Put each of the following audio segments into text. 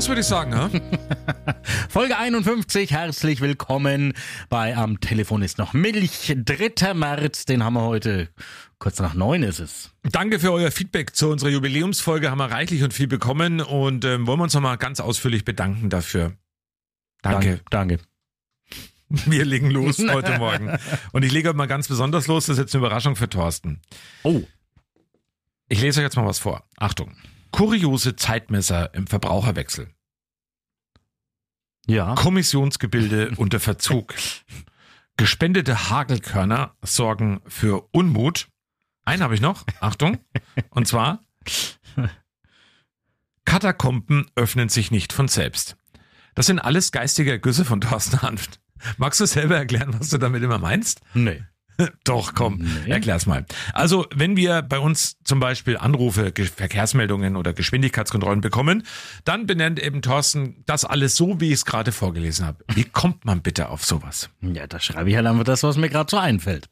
los, würde ich sagen. Ha? Folge 51, herzlich willkommen bei Am Telefon ist noch Milch. 3. März, den haben wir heute. Kurz nach neun ist es. Danke für euer Feedback zu unserer Jubiläumsfolge. Haben wir reichlich und viel bekommen und ähm, wollen wir uns nochmal ganz ausführlich bedanken dafür. Danke. Danke. Wir legen los heute Morgen. Und ich lege mal ganz besonders los. Das ist jetzt eine Überraschung für Thorsten. Oh. Ich lese euch jetzt mal was vor. Achtung. Kuriose Zeitmesser im Verbraucherwechsel. Ja. Kommissionsgebilde unter Verzug. Gespendete Hagelkörner sorgen für Unmut. Einen habe ich noch. Achtung. Und zwar Katakomben öffnen sich nicht von selbst. Das sind alles geistige Ergüsse von Thorsten Hanft. Magst du selber erklären, was du damit immer meinst? Nee. Doch, komm, nee. erklär's mal. Also, wenn wir bei uns zum Beispiel Anrufe, Verkehrsmeldungen oder Geschwindigkeitskontrollen bekommen, dann benennt eben Thorsten das alles so, wie ich es gerade vorgelesen habe. Wie kommt man bitte auf sowas? Ja, da schreibe ich halt einfach das, was mir gerade so einfällt.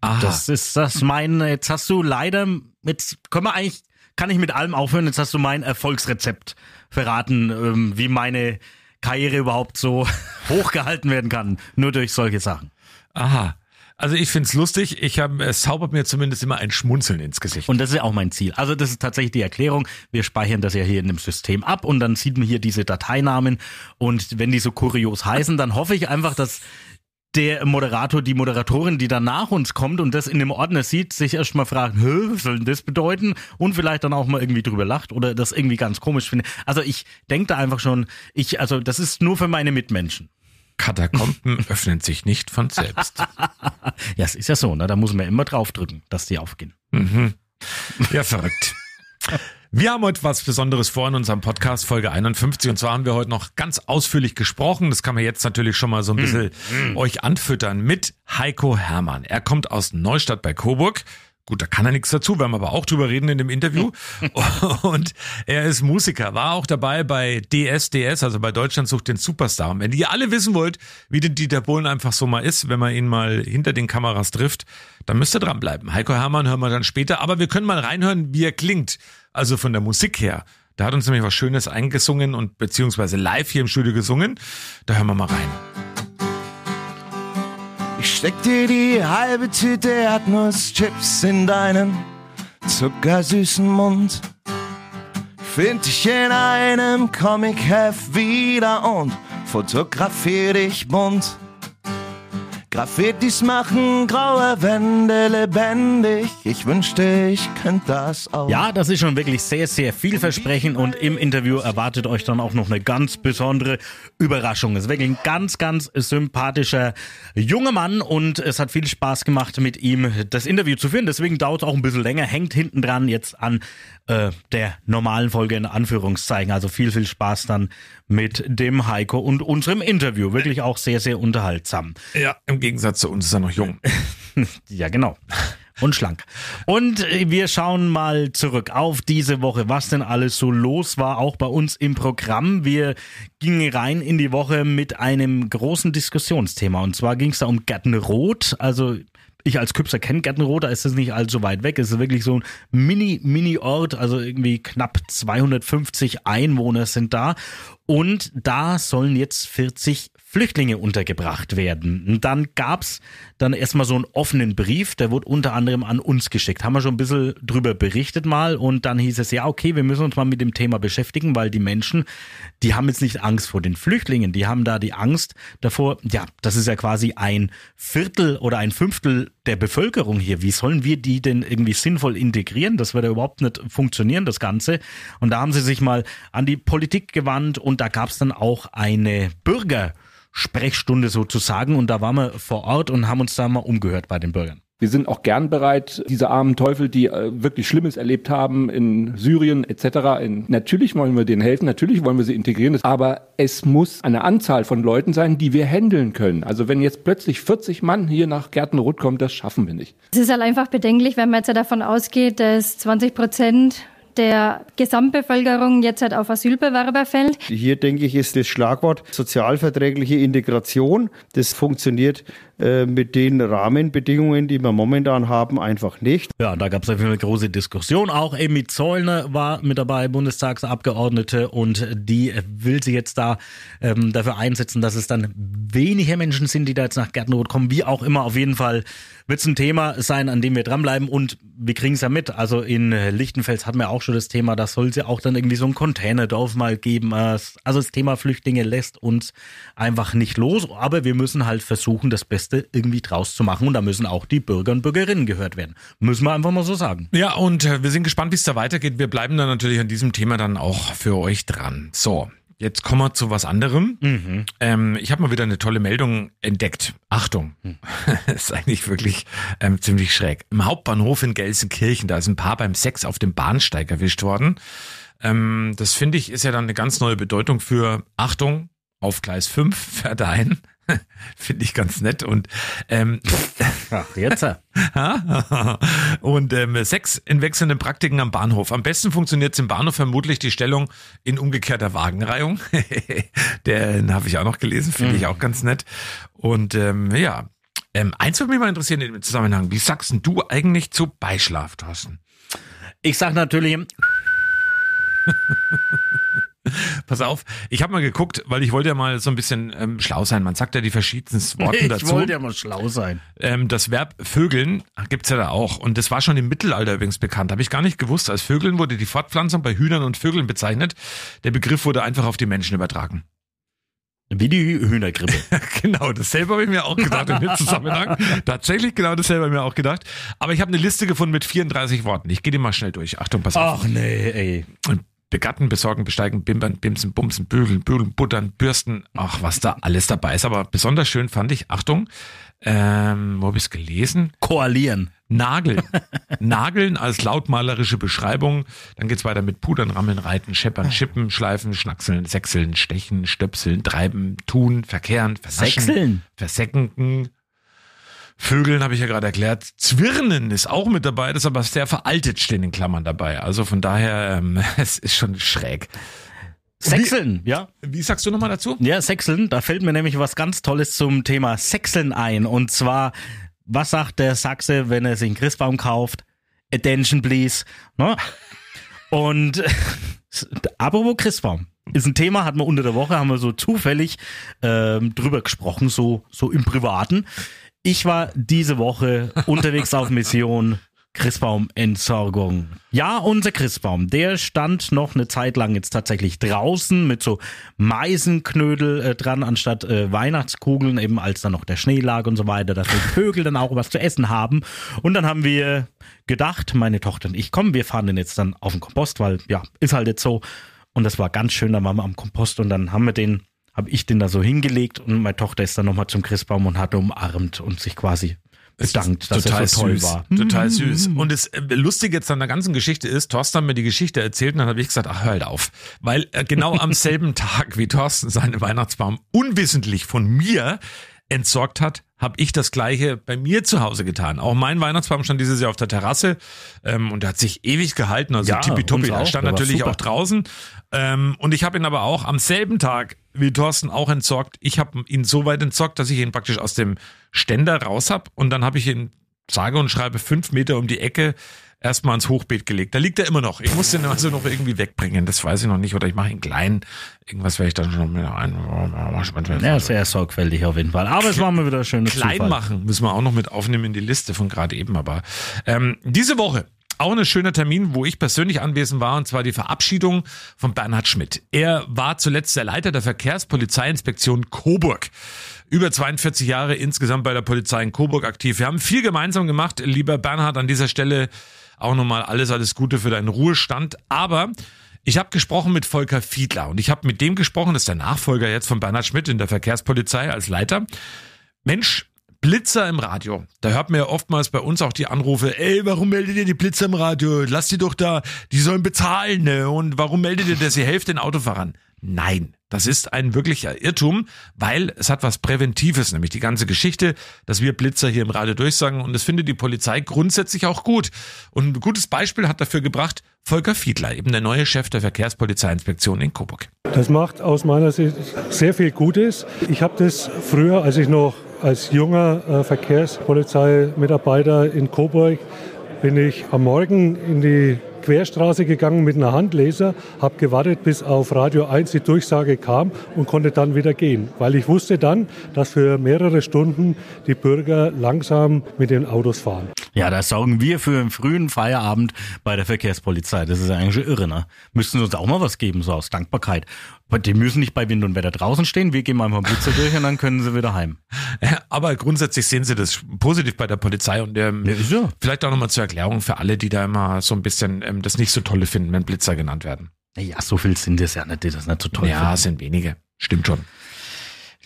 Aha. Das ist das mein, jetzt hast du leider, jetzt können wir eigentlich, kann ich mit allem aufhören, jetzt hast du mein Erfolgsrezept verraten, ähm, wie meine Karriere überhaupt so hochgehalten werden kann, nur durch solche Sachen. Aha. Also ich find's lustig. Ich habe es zaubert mir zumindest immer ein Schmunzeln ins Gesicht. Und das ist auch mein Ziel. Also das ist tatsächlich die Erklärung. Wir speichern das ja hier in dem System ab und dann sieht man hier diese Dateinamen und wenn die so kurios heißen, dann hoffe ich einfach, dass der Moderator, die Moderatorin, die dann nach uns kommt und das in dem Ordner sieht, sich erstmal fragt, was soll denn das bedeuten? Und vielleicht dann auch mal irgendwie drüber lacht oder das irgendwie ganz komisch findet. Also ich denke da einfach schon, ich, also das ist nur für meine Mitmenschen. Katakomben öffnen sich nicht von selbst. ja, es ist ja so, ne? Da muss man immer draufdrücken, dass die aufgehen. Mhm. Ja, verrückt. Wir haben heute was Besonderes vor in unserem Podcast Folge 51 und zwar haben wir heute noch ganz ausführlich gesprochen. Das kann man jetzt natürlich schon mal so ein bisschen mm, mm. euch anfüttern mit Heiko Hermann. Er kommt aus Neustadt bei Coburg Gut, da kann er nichts dazu, werden wir aber auch drüber reden in dem Interview. und er ist Musiker, war auch dabei bei DSDS, also bei Deutschland sucht den Superstar. Und wenn ihr alle wissen wollt, wie denn Dieter Bohlen einfach so mal ist, wenn man ihn mal hinter den Kameras trifft, dann müsst ihr dranbleiben. Heiko Hermann hören wir dann später, aber wir können mal reinhören, wie er klingt. Also von der Musik her. Da hat uns nämlich was Schönes eingesungen und beziehungsweise live hier im Studio gesungen. Da hören wir mal rein. Ich steck dir die halbe Tüte Erdnusschips in deinen zuckersüßen Mund. Find dich in einem Comicheft wieder und fotografier dich bunt. Graffitis machen graue Wände lebendig. Ich wünschte, ich könnte das auch. Ja, das ist schon wirklich sehr, sehr vielversprechend und im Interview erwartet euch dann auch noch eine ganz besondere Überraschung. Es ist wirklich ein ganz, ganz sympathischer junger Mann und es hat viel Spaß gemacht, mit ihm das Interview zu führen. Deswegen dauert es auch ein bisschen länger, hängt hinten dran jetzt an äh, der normalen Folge in Anführungszeichen. Also viel, viel Spaß dann mit dem Heiko und unserem Interview. Wirklich auch sehr, sehr unterhaltsam. Ja, im Gegensatz zu uns ist er noch jung. ja, genau. Und schlank. Und wir schauen mal zurück auf diese Woche, was denn alles so los war, auch bei uns im Programm. Wir gingen rein in die Woche mit einem großen Diskussionsthema. Und zwar ging es da um Gärtenrot. Also ich als Küpser kenne Gärtenroth, da ist es nicht allzu weit weg. Es ist wirklich so ein Mini, Mini-Ort, also irgendwie knapp 250 Einwohner sind da. Und da sollen jetzt 40 Flüchtlinge untergebracht werden. Und dann gab's dann erstmal so einen offenen Brief, der wurde unter anderem an uns geschickt. Haben wir schon ein bisschen drüber berichtet mal und dann hieß es, ja, okay, wir müssen uns mal mit dem Thema beschäftigen, weil die Menschen, die haben jetzt nicht Angst vor den Flüchtlingen, die haben da die Angst davor, ja, das ist ja quasi ein Viertel oder ein Fünftel der Bevölkerung hier. Wie sollen wir die denn irgendwie sinnvoll integrieren? Das wird ja überhaupt nicht funktionieren, das Ganze. Und da haben sie sich mal an die Politik gewandt und da gab's dann auch eine Bürger- Sprechstunde sozusagen. Und da waren wir vor Ort und haben uns da mal umgehört bei den Bürgern. Wir sind auch gern bereit, diese armen Teufel, die äh, wirklich Schlimmes erlebt haben in Syrien etc. In, natürlich wollen wir denen helfen, natürlich wollen wir sie integrieren, aber es muss eine Anzahl von Leuten sein, die wir handeln können. Also wenn jetzt plötzlich 40 Mann hier nach Gärtenroth kommen, das schaffen wir nicht. Es ist halt einfach bedenklich, wenn man jetzt davon ausgeht, dass 20 Prozent der Gesamtbevölkerung jetzt halt auf Asylbewerber fällt. Hier denke ich, ist das Schlagwort sozialverträgliche Integration. Das funktioniert äh, mit den Rahmenbedingungen, die wir momentan haben, einfach nicht. Ja, da gab es eine große Diskussion. Auch Amy Zollner war mit dabei, Bundestagsabgeordnete, und die will sie jetzt da ähm, dafür einsetzen, dass es dann weniger Menschen sind, die da jetzt nach Gärtenrot kommen. Wie auch immer, auf jeden Fall wird es ein Thema sein, an dem wir dranbleiben und wir kriegen es ja mit. Also in Lichtenfels hatten wir auch schon das Thema, da soll es ja auch dann irgendwie so ein Containerdorf mal geben. Also das Thema Flüchtlinge lässt uns einfach nicht los, aber wir müssen halt versuchen, das Beste irgendwie draus zu machen und da müssen auch die Bürger und Bürgerinnen gehört werden. Müssen wir einfach mal so sagen. Ja, und äh, wir sind gespannt, wie es da weitergeht. Wir bleiben dann natürlich an diesem Thema dann auch für euch dran. So, Jetzt kommen wir zu was anderem. Mhm. Ähm, ich habe mal wieder eine tolle Meldung entdeckt. Achtung, mhm. ist eigentlich wirklich ähm, ziemlich schräg. Im Hauptbahnhof in Gelsenkirchen, da ist ein Paar beim Sex auf dem Bahnsteig erwischt worden. Ähm, das finde ich ist ja dann eine ganz neue Bedeutung für Achtung, auf Gleis 5 fährt ein. Finde ich ganz nett. Und ähm, Ach, jetzt. und ähm, sechs in wechselnden Praktiken am Bahnhof. Am besten funktioniert im Bahnhof vermutlich die Stellung in umgekehrter Wagenreihung. Den habe ich auch noch gelesen, finde ich mhm. auch ganz nett. Und ähm, ja, ähm, eins würde mich mal interessieren in dem Zusammenhang. Wie sagst du eigentlich zu Beischlaf, Thorsten? Ich sag natürlich Pass auf, ich habe mal geguckt, weil ich wollte ja mal so ein bisschen ähm, schlau sein. Man sagt ja die verschiedensten Worte dazu. Ich wollte ja mal schlau sein. Ähm, das Verb Vögeln gibt's ja da auch. Und das war schon im Mittelalter übrigens bekannt. Habe ich gar nicht gewusst. Als Vögeln wurde die Fortpflanzung bei Hühnern und Vögeln bezeichnet. Der Begriff wurde einfach auf die Menschen übertragen. Wie die Hühnergrippe. genau, dasselbe habe ich mir auch gedacht in dem Zusammenhang. Tatsächlich genau dasselbe habe ich mir auch gedacht. Aber ich habe eine Liste gefunden mit 34 Worten. Ich gehe die mal schnell durch. Achtung, pass auf. Ach nee, ey. Und begatten, besorgen, besteigen, bimbern, bimsen, bumsen, bügeln, bügeln, buttern, bürsten. Ach, was da alles dabei ist. Aber besonders schön fand ich, Achtung, ähm, wo habe ich es gelesen? Koalieren. Nageln. Nageln als lautmalerische Beschreibung. Dann geht's weiter mit Pudern, Rammeln, Reiten, Scheppern, Schippen, Schleifen, Schnackseln, Sechseln, Stechen, Stöpseln, Treiben, Tun, Verkehren, Versaschen, Sechseln. Vögeln habe ich ja gerade erklärt. Zwirnen ist auch mit dabei, das ist aber sehr veraltet, stehen in Klammern dabei. Also von daher, ähm, es ist schon schräg. Sechseln, ja. Wie sagst du nochmal dazu? Ja, Sechseln, da fällt mir nämlich was ganz Tolles zum Thema Sechseln ein. Und zwar, was sagt der Sachse, wenn er sich einen Christbaum kauft? Attention, please. Ne? Und apropos Christbaum. Ist ein Thema, hatten wir unter der Woche, haben wir so zufällig ähm, drüber gesprochen, so, so im Privaten. Ich war diese Woche unterwegs auf Mission Christbaumentsorgung. Ja, unser Christbaum, der stand noch eine Zeit lang jetzt tatsächlich draußen mit so Meisenknödel äh, dran, anstatt äh, Weihnachtskugeln, eben als dann noch der Schnee lag und so weiter, dass die Vögel dann auch was zu essen haben. Und dann haben wir gedacht, meine Tochter und ich, komm, wir fahren den jetzt dann auf den Kompost, weil ja, ist halt jetzt so. Und das war ganz schön, da waren wir am Kompost und dann haben wir den habe ich den da so hingelegt und meine Tochter ist dann nochmal zum Christbaum und hat umarmt und sich quasi bedankt, dass total er so toll süß. war. Total süß. Und das äh, Lustige jetzt an der ganzen Geschichte ist, Thorsten hat mir die Geschichte erzählt und dann habe ich gesagt, ach, hör halt auf. Weil äh, genau am selben Tag, wie Thorsten seinen Weihnachtsbaum unwissentlich von mir entsorgt hat, habe ich das gleiche bei mir zu Hause getan. Auch mein Weihnachtsbaum stand dieses Jahr auf der Terrasse ähm, und der hat sich ewig gehalten, also Ja, tippitoppi. Er stand natürlich super. auch draußen ähm, und ich habe ihn aber auch am selben Tag wie Thorsten auch entsorgt. Ich habe ihn so weit entsorgt, dass ich ihn praktisch aus dem Ständer raus hab und dann habe ich ihn sage und schreibe fünf Meter um die Ecke erstmal ins Hochbeet gelegt. Da liegt er immer noch. Ich muss den also noch irgendwie wegbringen. Das weiß ich noch nicht. Oder ich mache ihn klein. Irgendwas werde ich dann schon mit ein. Ja, sehr sorgfältig auf jeden Fall. Aber es war mal wieder schönes Klein Zufall. machen müssen wir auch noch mit aufnehmen in die Liste von gerade eben. Aber ähm, diese Woche auch ein schöner Termin, wo ich persönlich anwesend war, und zwar die Verabschiedung von Bernhard Schmidt. Er war zuletzt der Leiter der Verkehrspolizeiinspektion Coburg. Über 42 Jahre insgesamt bei der Polizei in Coburg aktiv. Wir haben viel gemeinsam gemacht. Lieber Bernhard, an dieser Stelle auch nochmal alles, alles Gute für deinen Ruhestand. Aber ich habe gesprochen mit Volker Fiedler und ich habe mit dem gesprochen, das ist der Nachfolger jetzt von Bernhard Schmidt in der Verkehrspolizei als Leiter. Mensch, Blitzer im Radio. Da hört man ja oftmals bei uns auch die Anrufe, ey, warum meldet ihr die Blitzer im Radio? Lass die doch da, die sollen bezahlen, ne? Und warum meldet ihr das? Ihr helft den Autofahrern. Nein, das ist ein wirklicher Irrtum, weil es hat was Präventives, nämlich die ganze Geschichte, dass wir Blitzer hier im Radio durchsagen und das findet die Polizei grundsätzlich auch gut. Und ein gutes Beispiel hat dafür gebracht Volker Fiedler, eben der neue Chef der Verkehrspolizeiinspektion in Coburg. Das macht aus meiner Sicht sehr viel Gutes. Ich habe das früher, als ich noch als junger äh, Verkehrspolizeimitarbeiter in Coburg bin ich am Morgen in die Querstraße gegangen mit einer Handleser, habe gewartet, bis auf Radio 1 die Durchsage kam und konnte dann wieder gehen, weil ich wusste dann, dass für mehrere Stunden die Bürger langsam mit den Autos fahren. Ja, da sorgen wir für einen frühen Feierabend bei der Verkehrspolizei. Das ist eigentlich irre, ne? Müssten sie uns auch mal was geben, so aus Dankbarkeit. Die müssen nicht bei Wind und Wetter draußen stehen, wir gehen einfach einen Blitzer durch und dann können sie wieder heim. Aber grundsätzlich sehen Sie das positiv bei der Polizei und ähm, Ja, ja. vielleicht auch nochmal zur Erklärung für alle, die da immer so ein bisschen ähm, das nicht so tolle finden, wenn Blitzer genannt werden. Ja, so viel sind es ja nicht, die das nicht so toll ja, finden. sind wenige. Stimmt schon.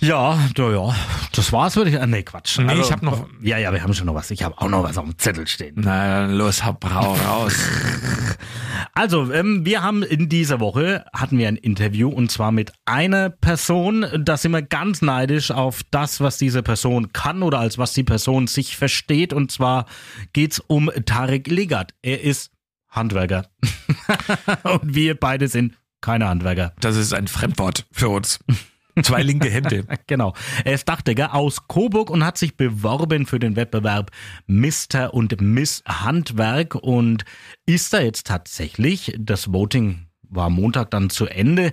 Ja, ja, ja. Das war's, würde ich. Ah, nee, Quatsch. Nee, ich hab noch- Ja, ja, wir haben schon noch was. Ich habe auch noch was auf dem Zettel stehen. Na, dann los, hau rau raus. Also, ähm, wir haben in dieser Woche hatten wir ein Interview und zwar mit einer Person. Da sind wir ganz neidisch auf das, was diese Person kann oder als was die Person sich versteht. Und zwar geht's um Tarek Ligat. Er ist Handwerker. und wir beide sind keine Handwerker. Das ist ein Fremdwort für uns. Zwei linke Hände. Genau. Er ist Dachdecker aus Coburg und hat sich beworben für den Wettbewerb Mr. und Miss Handwerk und ist da jetzt tatsächlich, das Voting war Montag dann zu Ende,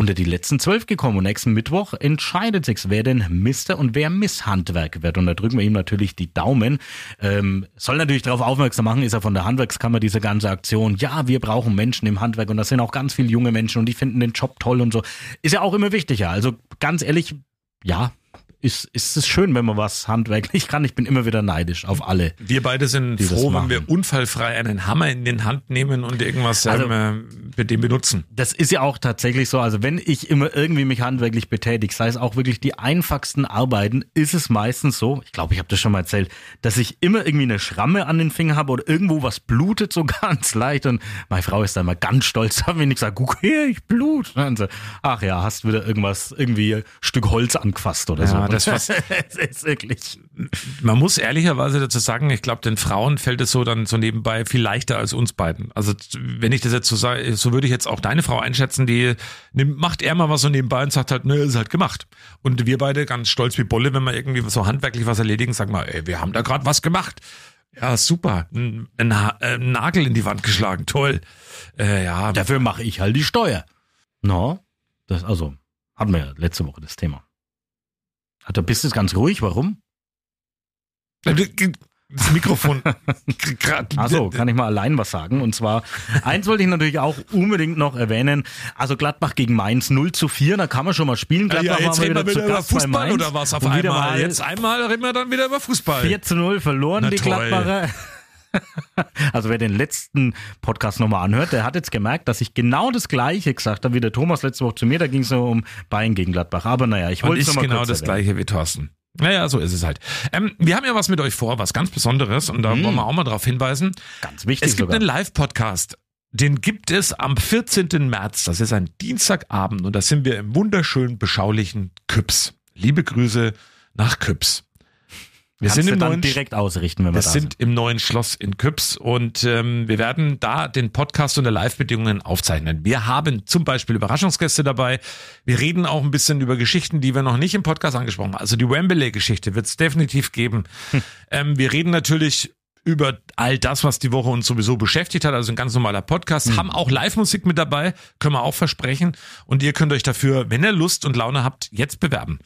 unter die letzten zwölf gekommen und nächsten Mittwoch entscheidet sich, wer denn Mr. und wer Miss Handwerk wird. Und da drücken wir ihm natürlich die Daumen. Ähm, soll natürlich darauf aufmerksam machen, ist er von der Handwerkskammer diese ganze Aktion. Ja, wir brauchen Menschen im Handwerk und das sind auch ganz viele junge Menschen und die finden den Job toll und so. Ist ja auch immer wichtiger. Also ganz ehrlich, ja, ist, ist es schön, wenn man was handwerklich kann. Ich bin immer wieder neidisch auf alle. Wir beide sind froh, wenn wir unfallfrei einen Hammer in den Hand nehmen und irgendwas Also- ähm, äh, mit dem benutzen. Das ist ja auch tatsächlich so. Also wenn ich immer irgendwie mich handwerklich betätige, sei es auch wirklich die einfachsten Arbeiten, ist es meistens so, ich glaube, ich habe das schon mal erzählt, dass ich immer irgendwie eine Schramme an den Finger habe oder irgendwo was blutet so ganz leicht und meine Frau ist da immer ganz stolz, wenn ich sage, guck her, ich blut. Und so, ach ja, hast wieder irgendwas, irgendwie ein Stück Holz angefasst oder Ja, so. Das was- es ist wirklich. Man muss ehrlicherweise dazu sagen, ich glaube, den Frauen fällt es so dann so nebenbei viel leichter als uns beiden. Also wenn ich das jetzt so sage, so würde ich jetzt auch deine Frau einschätzen, die nimmt, macht eher mal was so nebenbei und sagt halt, nö, ist halt gemacht. Und wir beide ganz stolz wie Bolle, wenn wir irgendwie so handwerklich was erledigen, sagen wir, ey, wir haben da gerade was gemacht. Ja, super. Ein, äh, ein Nagel in die Wand geschlagen, toll. Äh, ja, Dafür mache ich halt die Steuer. No, das, also, hatten wir ja letzte Woche das Thema. Hat da bist du ganz ruhig, warum? das Mikrofon. Also kann ich mal allein was sagen. Und zwar, eins wollte ich natürlich auch unbedingt noch erwähnen. Also Gladbach gegen Mainz 0 zu 4, da kann man schon mal spielen. Gladbach ja, jetzt reden wir wieder zu über Fußball oder was auf wieder einmal? mal Jetzt einmal reden wir dann wieder über Fußball. 4 zu 0 verloren, Na die toll. Gladbacher. Also wer den letzten Podcast nochmal anhört, der hat jetzt gemerkt, dass ich genau das Gleiche gesagt habe wie der Thomas letzte Woche zu mir. Da ging es nur um Bayern gegen Gladbach. Aber naja, ich wollte es nochmal genau das erwähnen. gleiche wie Thorsten. Naja, so ist es halt. Ähm, wir haben ja was mit euch vor, was ganz Besonderes und da wollen wir auch mal drauf hinweisen. Ganz wichtig Es gibt sogar. einen Live-Podcast. Den gibt es am 14. März. Das ist ein Dienstagabend und da sind wir im wunderschönen, beschaulichen Küps. Liebe Grüße nach Küps. Wir Kannst sind im neuen direkt ausrichten, wenn wir wir da sind im neuen Schloss in Küps und ähm, wir werden da den Podcast unter Live-Bedingungen aufzeichnen. Wir haben zum Beispiel Überraschungsgäste dabei. Wir reden auch ein bisschen über Geschichten, die wir noch nicht im Podcast angesprochen haben. Also die Wembley-Geschichte wird es definitiv geben. Ähm, wir reden natürlich über all das, was die Woche uns sowieso beschäftigt hat, also ein ganz normaler Podcast, haben auch Live-Musik mit dabei, können wir auch versprechen. Und ihr könnt euch dafür, wenn ihr Lust und Laune habt, jetzt bewerben.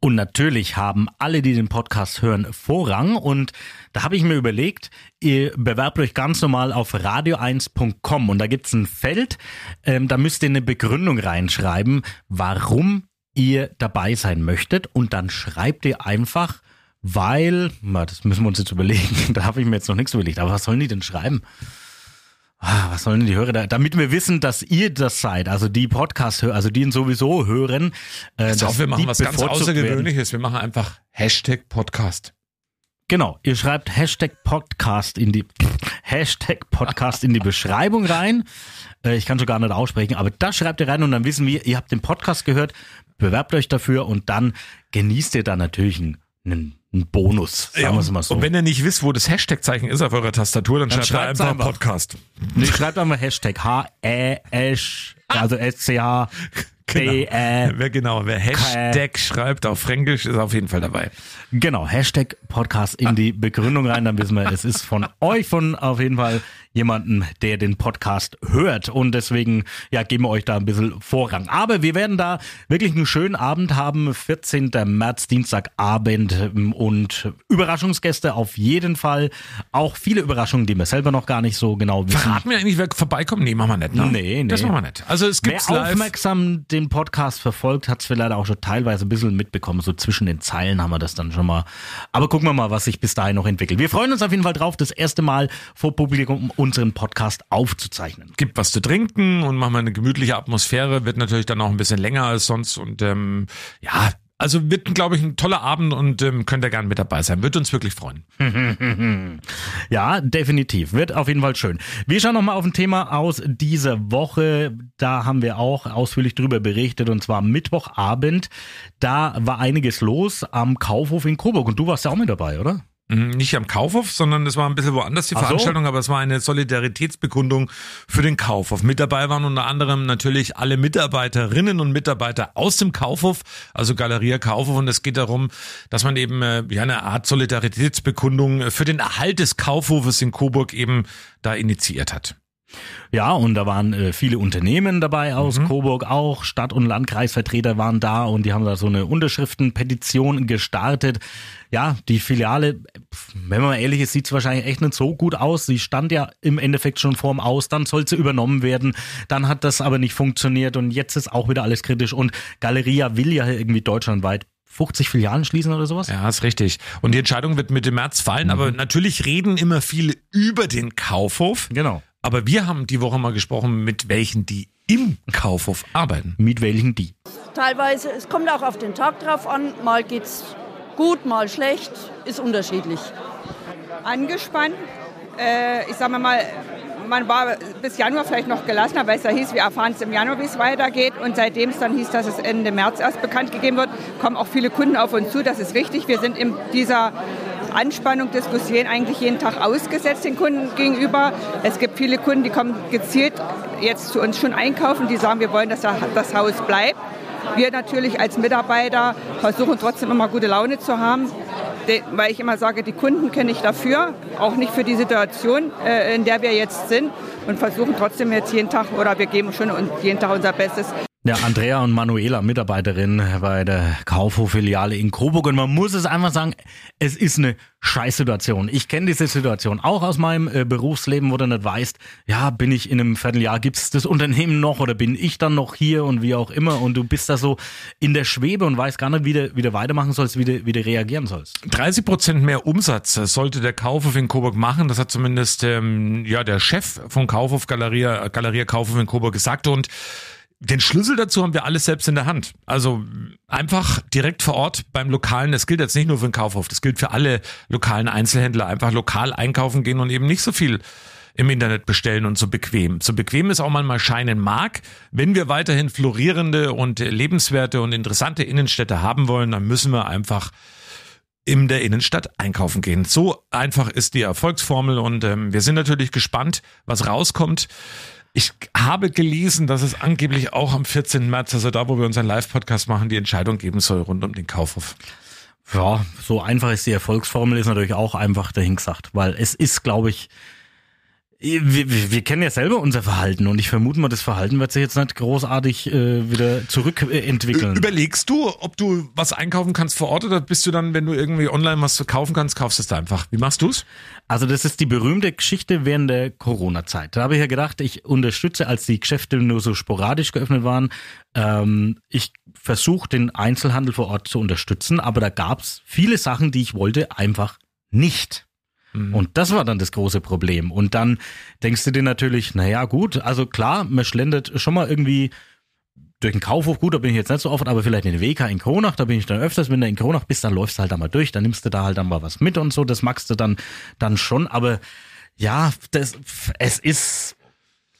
Und natürlich haben alle, die den Podcast hören, Vorrang. Und da habe ich mir überlegt, ihr bewerbt euch ganz normal auf radio1.com und da gibt's ein Feld, ähm, da müsst ihr eine Begründung reinschreiben, warum ihr dabei sein möchtet. Und dann schreibt ihr einfach, weil, das müssen wir uns jetzt überlegen, da habe ich mir jetzt noch nichts überlegt, aber was sollen die denn schreiben? Ah, Was sollen die Hörer da, damit wir wissen, dass ihr das seid, also die Podcast-Hörer, also die ihn sowieso hören. Äh, auf, wir machen was ganz bevorzugt werden. Außergewöhnliches. Wir machen einfach Hashtag Podcast. Genau, ihr schreibt Hashtag Podcast in die Hashtag Podcast in die Beschreibung rein. Äh, ich kann schon gar nicht aussprechen, aber das schreibt ihr rein und dann wissen wir, ihr habt den Podcast gehört, bewerbt euch dafür und dann genießt ihr dann natürlich einen, einen Bonus, sagen wir es mal so. Und wenn ihr nicht wisst, wo das Hashtag-Zeichen ist auf eurer Tastatur, dann, Dann schreibt ihr schreibt's einfach, einfach. Podcast. nee, schreibt einmal Hashtag H-E-S, also S-C-H B, äh, Wer genau, wer Hashtag schreibt auf Fränkisch, ist auf jeden Fall dabei. Genau, Hashtag Podcast in die Begründung rein, dann wissen wir, es ist von euch, von auf jeden Fall jemanden, der den Podcast hört und deswegen ja geben wir euch da ein bisschen Vorrang. Aber wir werden da wirklich einen schönen Abend haben, 14. März, Dienstagabend ähm, und Überraschungsgäste auf jeden Fall. Auch viele Überraschungen, die wir selber noch gar nicht so genau wissen. Verraten wir eigentlich, wer vorbeikommt? Nee, machen wir nicht. Ne? Nee, nee. Das machen wir nicht. Also es Wer gibt's live. aufmerksam den Podcast verfolgt, hat es vielleicht auch schon teilweise ein bisschen mitbekommen. So zwischen den Zeilen haben wir das dann schon mal. Aber gucken wir mal, was sich bis dahin noch entwickelt. Wir freuen uns auf jeden Fall drauf, das erste Mal vor Publikum unseren Podcast aufzuzeichnen. gibt was zu trinken und machen wir eine gemütliche Atmosphäre, wird natürlich dann auch ein bisschen länger als sonst und ähm, ja, also wird, glaube ich, ein toller Abend und ähm, könnt ihr gerne mit dabei sein. Wird uns wirklich freuen. Ja, definitiv. Wird auf jeden Fall schön. Wir schauen nochmal auf ein Thema aus dieser Woche. Da haben wir auch ausführlich drüber berichtet und zwar Mittwochabend. Da war einiges los am Kaufhof in Coburg und du warst ja auch mit dabei, oder? Mhm, Nicht am Kaufhof, sondern es war ein bisschen woanders die Ach so. Veranstaltung, aber es war eine Solidaritätsbekundung für den Kaufhof. Mit dabei waren unter anderem natürlich alle Mitarbeiterinnen und Mitarbeiter aus dem Kaufhof, also Galeria Kaufhof. Und es geht darum, dass man eben äh, ja eine Art Solidaritätsbekundung für den Erhalt des Kaufhofes in Coburg eben da initiiert hat. Ja, und da waren äh, viele Unternehmen dabei aus Coburg auch. Stadt- und Landkreisvertreter waren da und die haben da so eine Unterschriftenpetition gestartet. Ja, die Filiale, wenn man mal ehrlich ist, sieht wahrscheinlich echt nicht so gut aus. Sie stand ja im Endeffekt schon vorm Aus, dann soll sie übernommen werden. Dann hat das aber nicht funktioniert und jetzt ist auch wieder alles kritisch. Und Galeria will ja irgendwie deutschlandweit 50 Filialen schließen oder sowas? Ja, ist richtig. Und die Entscheidung wird Mitte März fallen, aber natürlich reden immer viele über den Kaufhof. Genau. Aber wir haben die Woche mal gesprochen, mit welchen die im Kaufhof arbeiten. Mit welchen die? Teilweise, es kommt auch auf den Tag drauf an. Mal geht's gut, mal schlecht, ist unterschiedlich. angespannt. Äh, ich sage mal, man war bis Januar vielleicht noch gelassener, weil es ja hieß, wir erfahren es im Januar, wie es weitergeht. Und seitdem es dann hieß, dass es Ende März erst bekannt gegeben wird, kommen auch viele Kunden auf uns zu. Das ist richtig. Wir sind in dieser Anspannung, Diskussion eigentlich jeden Tag ausgesetzt den Kunden gegenüber. Es gibt viele Kunden, die kommen gezielt jetzt zu uns schon einkaufen, die sagen, wir wollen, dass das Haus bleibt. Wir natürlich als Mitarbeiter versuchen trotzdem immer gute Laune zu haben, weil ich immer sage, die Kunden kenne ich dafür, auch nicht für die Situation, äh, in der wir jetzt sind und versuchen trotzdem jetzt jeden Tag oder wir geben schon jeden Tag unser Bestes. Ja, Andrea und Manuela, Mitarbeiterin bei der Kaufhof-Filiale in Coburg. Und man muss es einfach sagen, es ist eine Scheißsituation. Ich kenne diese Situation auch aus meinem äh, Berufsleben, wo du nicht weißt, ja, bin ich in einem Vierteljahr, gibt's das Unternehmen noch oder bin ich dann noch hier und wie auch immer. Und du bist da so in der Schwebe und weißt gar nicht, wie du, wie du weitermachen sollst, wie du, wie du reagieren sollst. 30 Prozent mehr Umsatz sollte der Kaufhof in Coburg machen. Das hat zumindest ähm, ja der Chef von Kaufhof Galeria, Galeria Kaufhof in Coburg gesagt. Und den Schlüssel dazu haben wir alles selbst in der Hand. Also einfach direkt vor Ort beim Lokalen, das gilt jetzt nicht nur für den Kaufhof, das gilt für alle lokalen Einzelhändler, einfach lokal einkaufen gehen und eben nicht so viel im Internet bestellen und so bequem. So bequem es auch manchmal scheinen mag, wenn wir weiterhin florierende und lebenswerte und interessante Innenstädte haben wollen, dann müssen wir einfach in der Innenstadt einkaufen gehen. So einfach ist die Erfolgsformel und ähm, wir sind natürlich gespannt, was rauskommt. Ich habe gelesen, dass es angeblich auch am 14. März, also da, wo wir unseren Live-Podcast machen, die Entscheidung geben soll rund um den Kaufhof. Ja, so einfach ist die Erfolgsformel, ist natürlich auch einfach dahingesagt, weil es ist, glaube ich, wir, wir, wir kennen ja selber unser Verhalten und ich vermute mal, das Verhalten wird sich jetzt nicht großartig äh, wieder zurückentwickeln. Überlegst du, ob du was einkaufen kannst vor Ort oder bist du dann, wenn du irgendwie online was kaufen kannst, kaufst du es da einfach? Wie machst du's? Also das ist die berühmte Geschichte während der Corona-Zeit. Da habe ich ja gedacht, ich unterstütze, als die Geschäfte nur so sporadisch geöffnet waren, ähm, ich versuche den Einzelhandel vor Ort zu unterstützen, aber da gab's viele Sachen, die ich wollte, einfach nicht. Und das war dann das große Problem. Und dann denkst du dir natürlich, naja gut, also klar, man schlendert schon mal irgendwie durch den Kaufhof, gut, da bin ich jetzt nicht so oft, aber vielleicht in den WK in Kronach, da bin ich dann öfters, wenn du in Kronach bist, dann läufst du halt da mal durch, dann nimmst du da halt dann mal was mit und so, das magst du dann, dann schon, aber ja, das, es ist,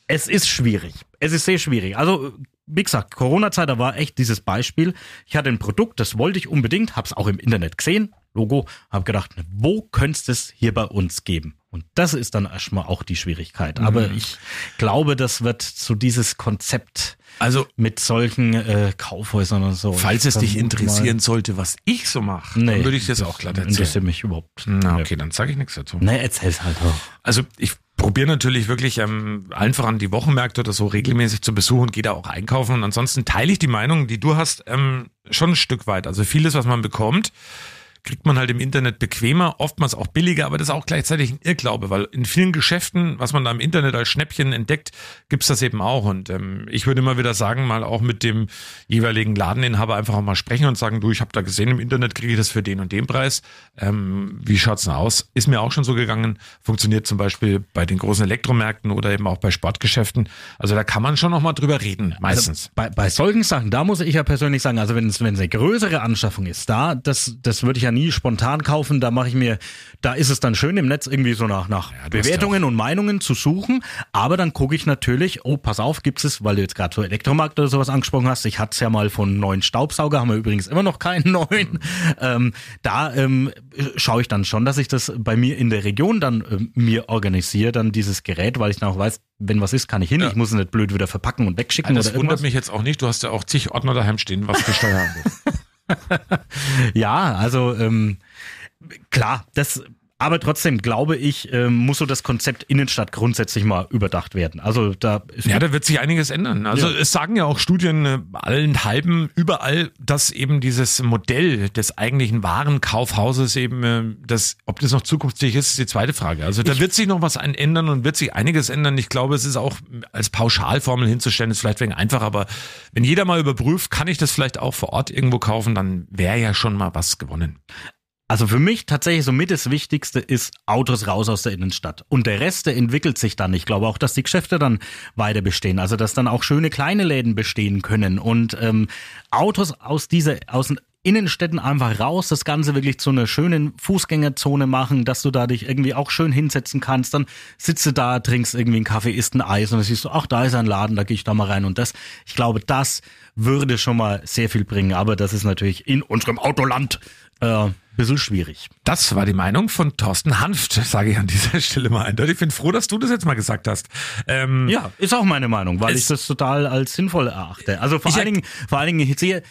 es ist schwierig. Es ist sehr schwierig. Also, wie gesagt, Corona-Zeit, da war echt dieses Beispiel. Ich hatte ein Produkt, das wollte ich unbedingt, hab's auch im Internet gesehen, Logo, hab gedacht, wo könntest es hier bei uns geben? Und das ist dann erstmal auch die Schwierigkeit. Aber ich glaube, das wird so dieses Konzept Also mit solchen äh, Kaufhäusern und so. Falls es Ich dich interessieren sollte, was ich so mache, Nee, dann würde ich das auch glatt Interessiert erzählen. mich überhaupt. Na, okay, dann sage ich nichts dazu. Nee, erzähl's halt auch. Also ich probiere natürlich wirklich ähm, allen voran die Wochenmärkte oder so regelmäßig zu besuchen gehe da auch einkaufen. Und ansonsten teile ich die Meinung, die du hast, ähm, schon ein Stück weit. Also vieles, was man bekommt, kriegt man halt im Internet bequemer, oftmals auch billiger, aber das ist auch gleichzeitig ein Irrglaube, weil in vielen Geschäften, was man da im Internet als Schnäppchen entdeckt, gibt's das eben auch. Und ähm, ich würde immer wieder sagen, mal auch mit dem jeweiligen Ladeninhaber einfach auch mal sprechen und sagen, du, ich habe da gesehen, im Internet kriege ich das für den und den Preis. Ähm, wie schaut's denn aus? Ist mir auch schon so gegangen, funktioniert zum Beispiel bei den großen Elektromärkten oder eben auch bei Sportgeschäften. Also da kann man schon noch mal drüber reden, meistens. Bei, bei solchen Sachen, da muss ich ja persönlich sagen, also wenn es wenn es eine größere Anschaffung ist, da das das würde ich ja nie spontan kaufen. Da mache ich mir, da ist es dann schön im Netz irgendwie so nach nach du hast Bewertungen und Meinungen zu suchen. Aber dann gucke ich natürlich, oh pass auf, gibt es, weil du jetzt gerade so Elektromarkt oder sowas angesprochen hast. Ich hatte es ja mal von neuen Staubsauger, haben wir übrigens immer noch keinen neuen. Ähm, da ähm, schaue ich dann schon, dass ich das bei mir in der Region dann ähm, mir organisiere, dann dieses Gerät, weil ich dann auch weiß, wenn was ist, kann ich hin. Ich muss es nicht blöd wieder verpacken und wegschicken das oder wundert irgendwas. mich jetzt auch nicht. Du hast ja auch zig Ordner daheim stehen, was die Steuer angeht. Ja, also ähm, klar, das aber trotzdem glaube ich, ähm, muss so das Konzept Innenstadt grundsätzlich mal überdacht werden. Also da ist Ja, da wird sich einiges ändern. Also Ja. es sagen ja auch Studien äh, allen halben überall, dass eben dieses Modell des eigentlichen Warenkaufhauses eben, äh, das, ob das noch zukunftsfähig ist, ist die zweite Frage. Also da wird sich noch was ändern und wird sich einiges ändern. Ich glaube, es ist auch als Pauschalformel hinzustellen, ist vielleicht wegen einfach, aber wenn jeder mal überprüft, kann ich das vielleicht auch vor Ort irgendwo kaufen, dann wäre ja schon mal was gewonnen. Also für mich tatsächlich somit das Wichtigste ist Autos raus aus der Innenstadt. Und der Rest, der entwickelt sich dann. Ich glaube auch, dass die Geschäfte dann weiter bestehen. Also dass dann auch schöne kleine Läden bestehen können. Und ähm, Autos aus dieser, aus den Innenstädten einfach raus, das Ganze wirklich zu einer schönen Fußgängerzone machen, dass du da dich irgendwie auch schön hinsetzen kannst. Dann sitzt du da, trinkst irgendwie einen Kaffee, isst ein Eis und dann siehst du, ach, da ist ein Laden, da gehe ich da mal rein. Und das, ich glaube, das würde schon mal sehr viel bringen. Aber das ist natürlich in unserem Autoland äh, bisschen schwierig. Das war die Meinung von Thorsten Hanft, sage ich an dieser Stelle mal eindeutig. Ich bin froh, dass du das jetzt mal gesagt hast. Ähm, Ja, ist auch meine Meinung, weil ich das total als sinnvoll erachte. Also vor allen Dingen, vor allen Dingen, ich sehe,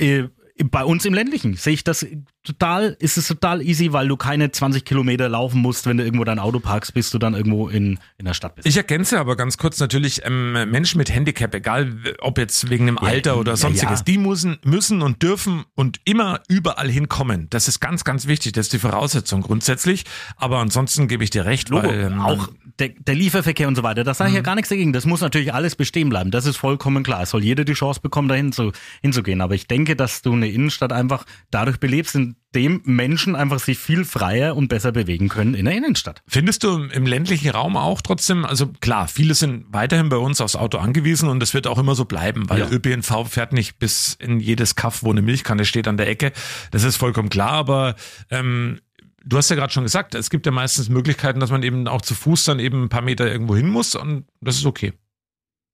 äh, bei uns im ländlichen sehe ich das total, ist es total easy, weil du keine 20 Kilometer laufen musst, wenn du irgendwo dein Auto parkst, bis du dann irgendwo in, in der Stadt bist. Ich ergänze aber ganz kurz natürlich ähm, Menschen mit Handicap, egal ob jetzt wegen dem Alter oder ja, sonstiges, ja. die müssen, müssen und dürfen und immer überall hinkommen. Das ist ganz, ganz wichtig. Das ist die Voraussetzung grundsätzlich. Aber ansonsten gebe ich dir recht, Logo, weil ähm, auch der, der Lieferverkehr und so weiter, da sage ich Mhm. ja gar nichts dagegen. Das muss natürlich alles bestehen bleiben. Das ist vollkommen klar. Es soll jeder die Chance bekommen, dahin zu, hinzugehen. Aber ich denke, dass du eine Innenstadt einfach dadurch belebst, indem Menschen einfach sich viel freier und besser bewegen können in der Innenstadt. Findest du im ländlichen Raum auch trotzdem, also klar, viele sind weiterhin bei uns aufs Auto angewiesen und das wird auch immer so bleiben, weil Ja. ÖPNV fährt nicht bis in jedes Kaff, wo eine Milchkanne steht an der Ecke. Das ist vollkommen klar, aber ähm, du hast ja gerade schon gesagt, es gibt ja meistens Möglichkeiten, dass man eben auch zu Fuß dann eben ein paar Meter irgendwo hin muss und das ist okay.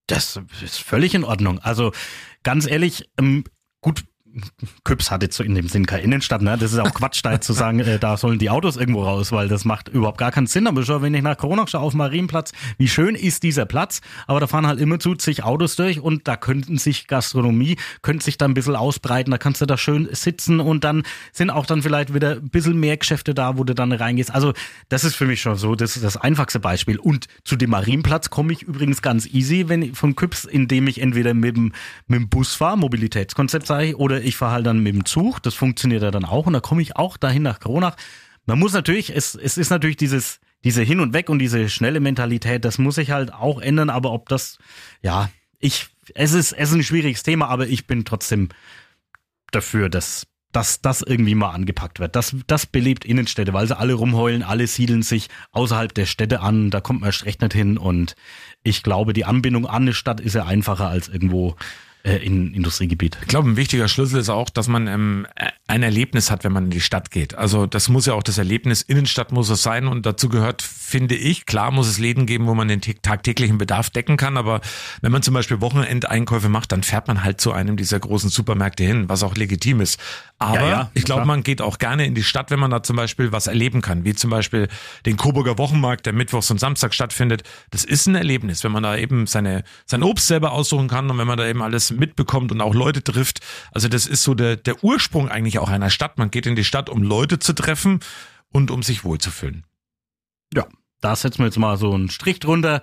Das ist völlig in Ordnung. Also ganz ehrlich, ähm, gut, Küps hat jetzt so in dem Sinn keine Innenstadt, ne? Das ist auch Quatsch, da zu sagen, äh, da sollen die Autos irgendwo raus, weil das macht überhaupt gar keinen Sinn. Aber schon, wenn ich nach Corona schaue auf Marienplatz, wie schön ist dieser Platz, aber da fahren halt immer zu zig Autos durch und da könnten sich Gastronomie, könnte sich da ein bisschen ausbreiten, da kannst du da schön sitzen und dann sind auch dann vielleicht wieder ein bisschen mehr Geschäfte da, wo du dann reingehst. Also das ist für mich schon so, das ist das einfachste Beispiel. Und zu dem Marienplatz komme ich übrigens ganz easy, wenn ich von Küps, indem ich entweder mit dem, mit dem Bus fahre, Mobilitätskonzept sage ich, oder ich fahre halt dann mit dem Zug, das funktioniert ja dann auch und da komme ich auch dahin nach Kronach. Man muss natürlich, es, es ist natürlich dieses, diese Hin und Weg und diese schnelle Mentalität, das muss sich halt auch ändern, aber ob das, ja, ich, es ist, es ist ein schwieriges Thema, aber ich bin trotzdem dafür, dass, dass das irgendwie mal angepackt wird. Das, das belebt Innenstädte, weil sie alle rumheulen, alle siedeln sich außerhalb der Städte an, da kommt man erst recht nicht hin und ich glaube, die Anbindung an eine Stadt ist ja einfacher als irgendwo äh, in Industriegebiet. Ich glaube, ein wichtiger Schlüssel ist auch, dass man ähm, äh, ein Erlebnis hat, wenn man in die Stadt geht. Also das muss ja auch das Erlebnis Innenstadt muss es sein und dazu gehört, finde ich, klar muss es Läden geben, wo man den tagtäglichen Bedarf decken kann, aber wenn man zum Beispiel Wochenendeinkäufe macht, dann fährt man halt zu einem dieser großen Supermärkte hin, was auch legitim ist. Aber Ja, ja, ich glaube, man geht auch gerne in die Stadt, wenn man da zum Beispiel was erleben kann, wie zum Beispiel den Coburger Wochenmarkt, der mittwochs und samstags stattfindet. Das ist ein Erlebnis, wenn man da eben seine, sein Obst selber aussuchen kann und wenn man da eben alles mitbekommt und auch Leute trifft. Also das ist so der, der Ursprung eigentlich auch einer Stadt. Man geht in die Stadt, um Leute zu treffen und um sich wohlzufühlen. Ja, da setzen wir jetzt mal so einen Strich drunter.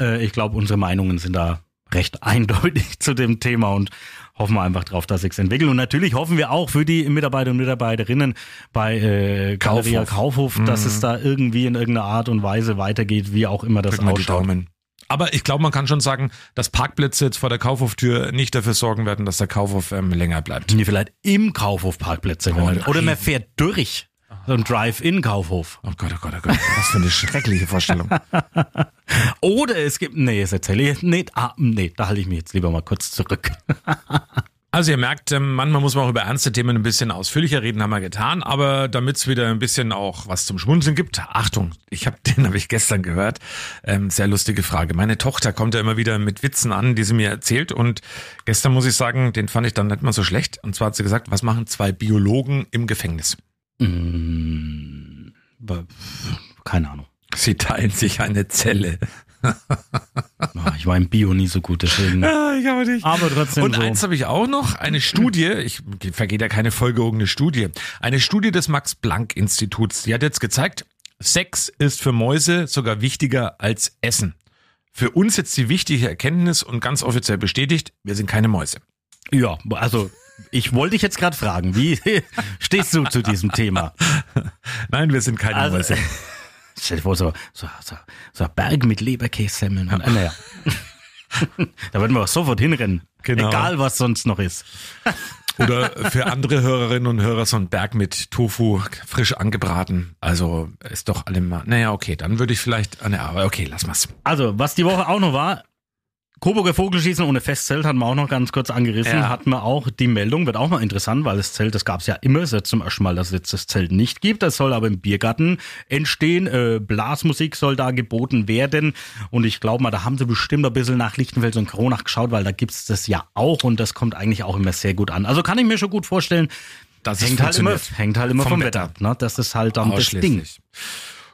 Äh, ich glaube, unsere Meinungen sind da recht eindeutig zu dem Thema und hoffen wir einfach drauf, dass sich's entwickelt. Und natürlich hoffen wir auch für die Mitarbeiter und Mitarbeiterinnen bei äh, Galeria Kaufhof, dass es da irgendwie in irgendeiner Art und Weise weitergeht, wie auch immer das wir die ausschaut. Daumen. Aber ich glaube, man kann schon sagen, dass Parkplätze jetzt vor der Kaufhoftür nicht dafür sorgen werden, dass der Kaufhof ähm, länger bleibt. Nee, vielleicht im Kaufhof Parkplätze. Oh, nein. Oder man fährt durch. So ein Drive-In-Kaufhof. Oh Gott, oh Gott, oh Gott. Was für eine schreckliche Vorstellung. Oder es gibt, nee, das erzähle ich nicht. Ah, nee, da halte ich mich jetzt lieber mal kurz zurück. Also ihr merkt, ähm, manchmal muss man auch über ernste Themen ein bisschen ausführlicher reden, haben wir getan, aber damit es wieder ein bisschen auch was zum Schmunzeln gibt, Achtung, ich habe den habe ich gestern gehört, ähm, sehr lustige Frage. Meine Tochter kommt ja immer wieder mit Witzen an, die sie mir erzählt und gestern muss ich sagen, den fand ich dann nicht mal so schlecht und zwar hat sie gesagt, was machen zwei Biologen im Gefängnis? Mm, aber, keine Ahnung. Sie teilen sich eine Zelle. Ah, Ich war im Bio nie so gut, deswegen. Ah, ich aber nicht. Aber trotzdem Und so. eins habe ich auch noch, eine Studie, ich vergeht ja keine Folge irgendeine Studie, eine Studie des Max-Planck-Instituts, die hat jetzt gezeigt, Sex ist für Mäuse sogar wichtiger als Essen. Für uns jetzt die wichtige Erkenntnis und ganz offiziell bestätigt, wir sind keine Mäuse. Ja, also ich wollte dich jetzt gerade fragen, wie stehst du zu diesem Thema? Nein, wir sind keine Also, Mäuse. Stell dir vor, so, so, so, so ein Berg mit Leberkässemmeln. Äh, naja. da würden wir auch sofort hinrennen. Genau. Egal, was sonst noch ist. Oder für andere Hörerinnen und Hörer so ein Berg mit Tofu frisch angebraten. Also ist doch alle mal. Naja, okay, dann würde ich vielleicht. ah, naja, aber okay, lass mal's. Also, was die Woche auch noch war, Coburger Vogelschießen ohne Festzelt hatten wir auch noch ganz kurz angerissen. Ja. Hatten wir auch die Meldung, wird auch mal interessant, weil das Zelt, das gab es ja immer, ist jetzt zum ersten Mal, dass es jetzt das Zelt nicht gibt. Das soll aber im Biergarten entstehen. Äh, Blasmusik soll da geboten werden. Und ich glaube mal, da haben sie bestimmt ein bisschen nach Lichtenfels und Kronach geschaut, weil da gibt's das ja auch und das kommt eigentlich auch immer sehr gut an. Also kann ich mir schon gut vorstellen, Das hängt halt, immer, hängt halt immer vom, Vom Wetter. Wetter. Ne? Das ist halt dann das Ding.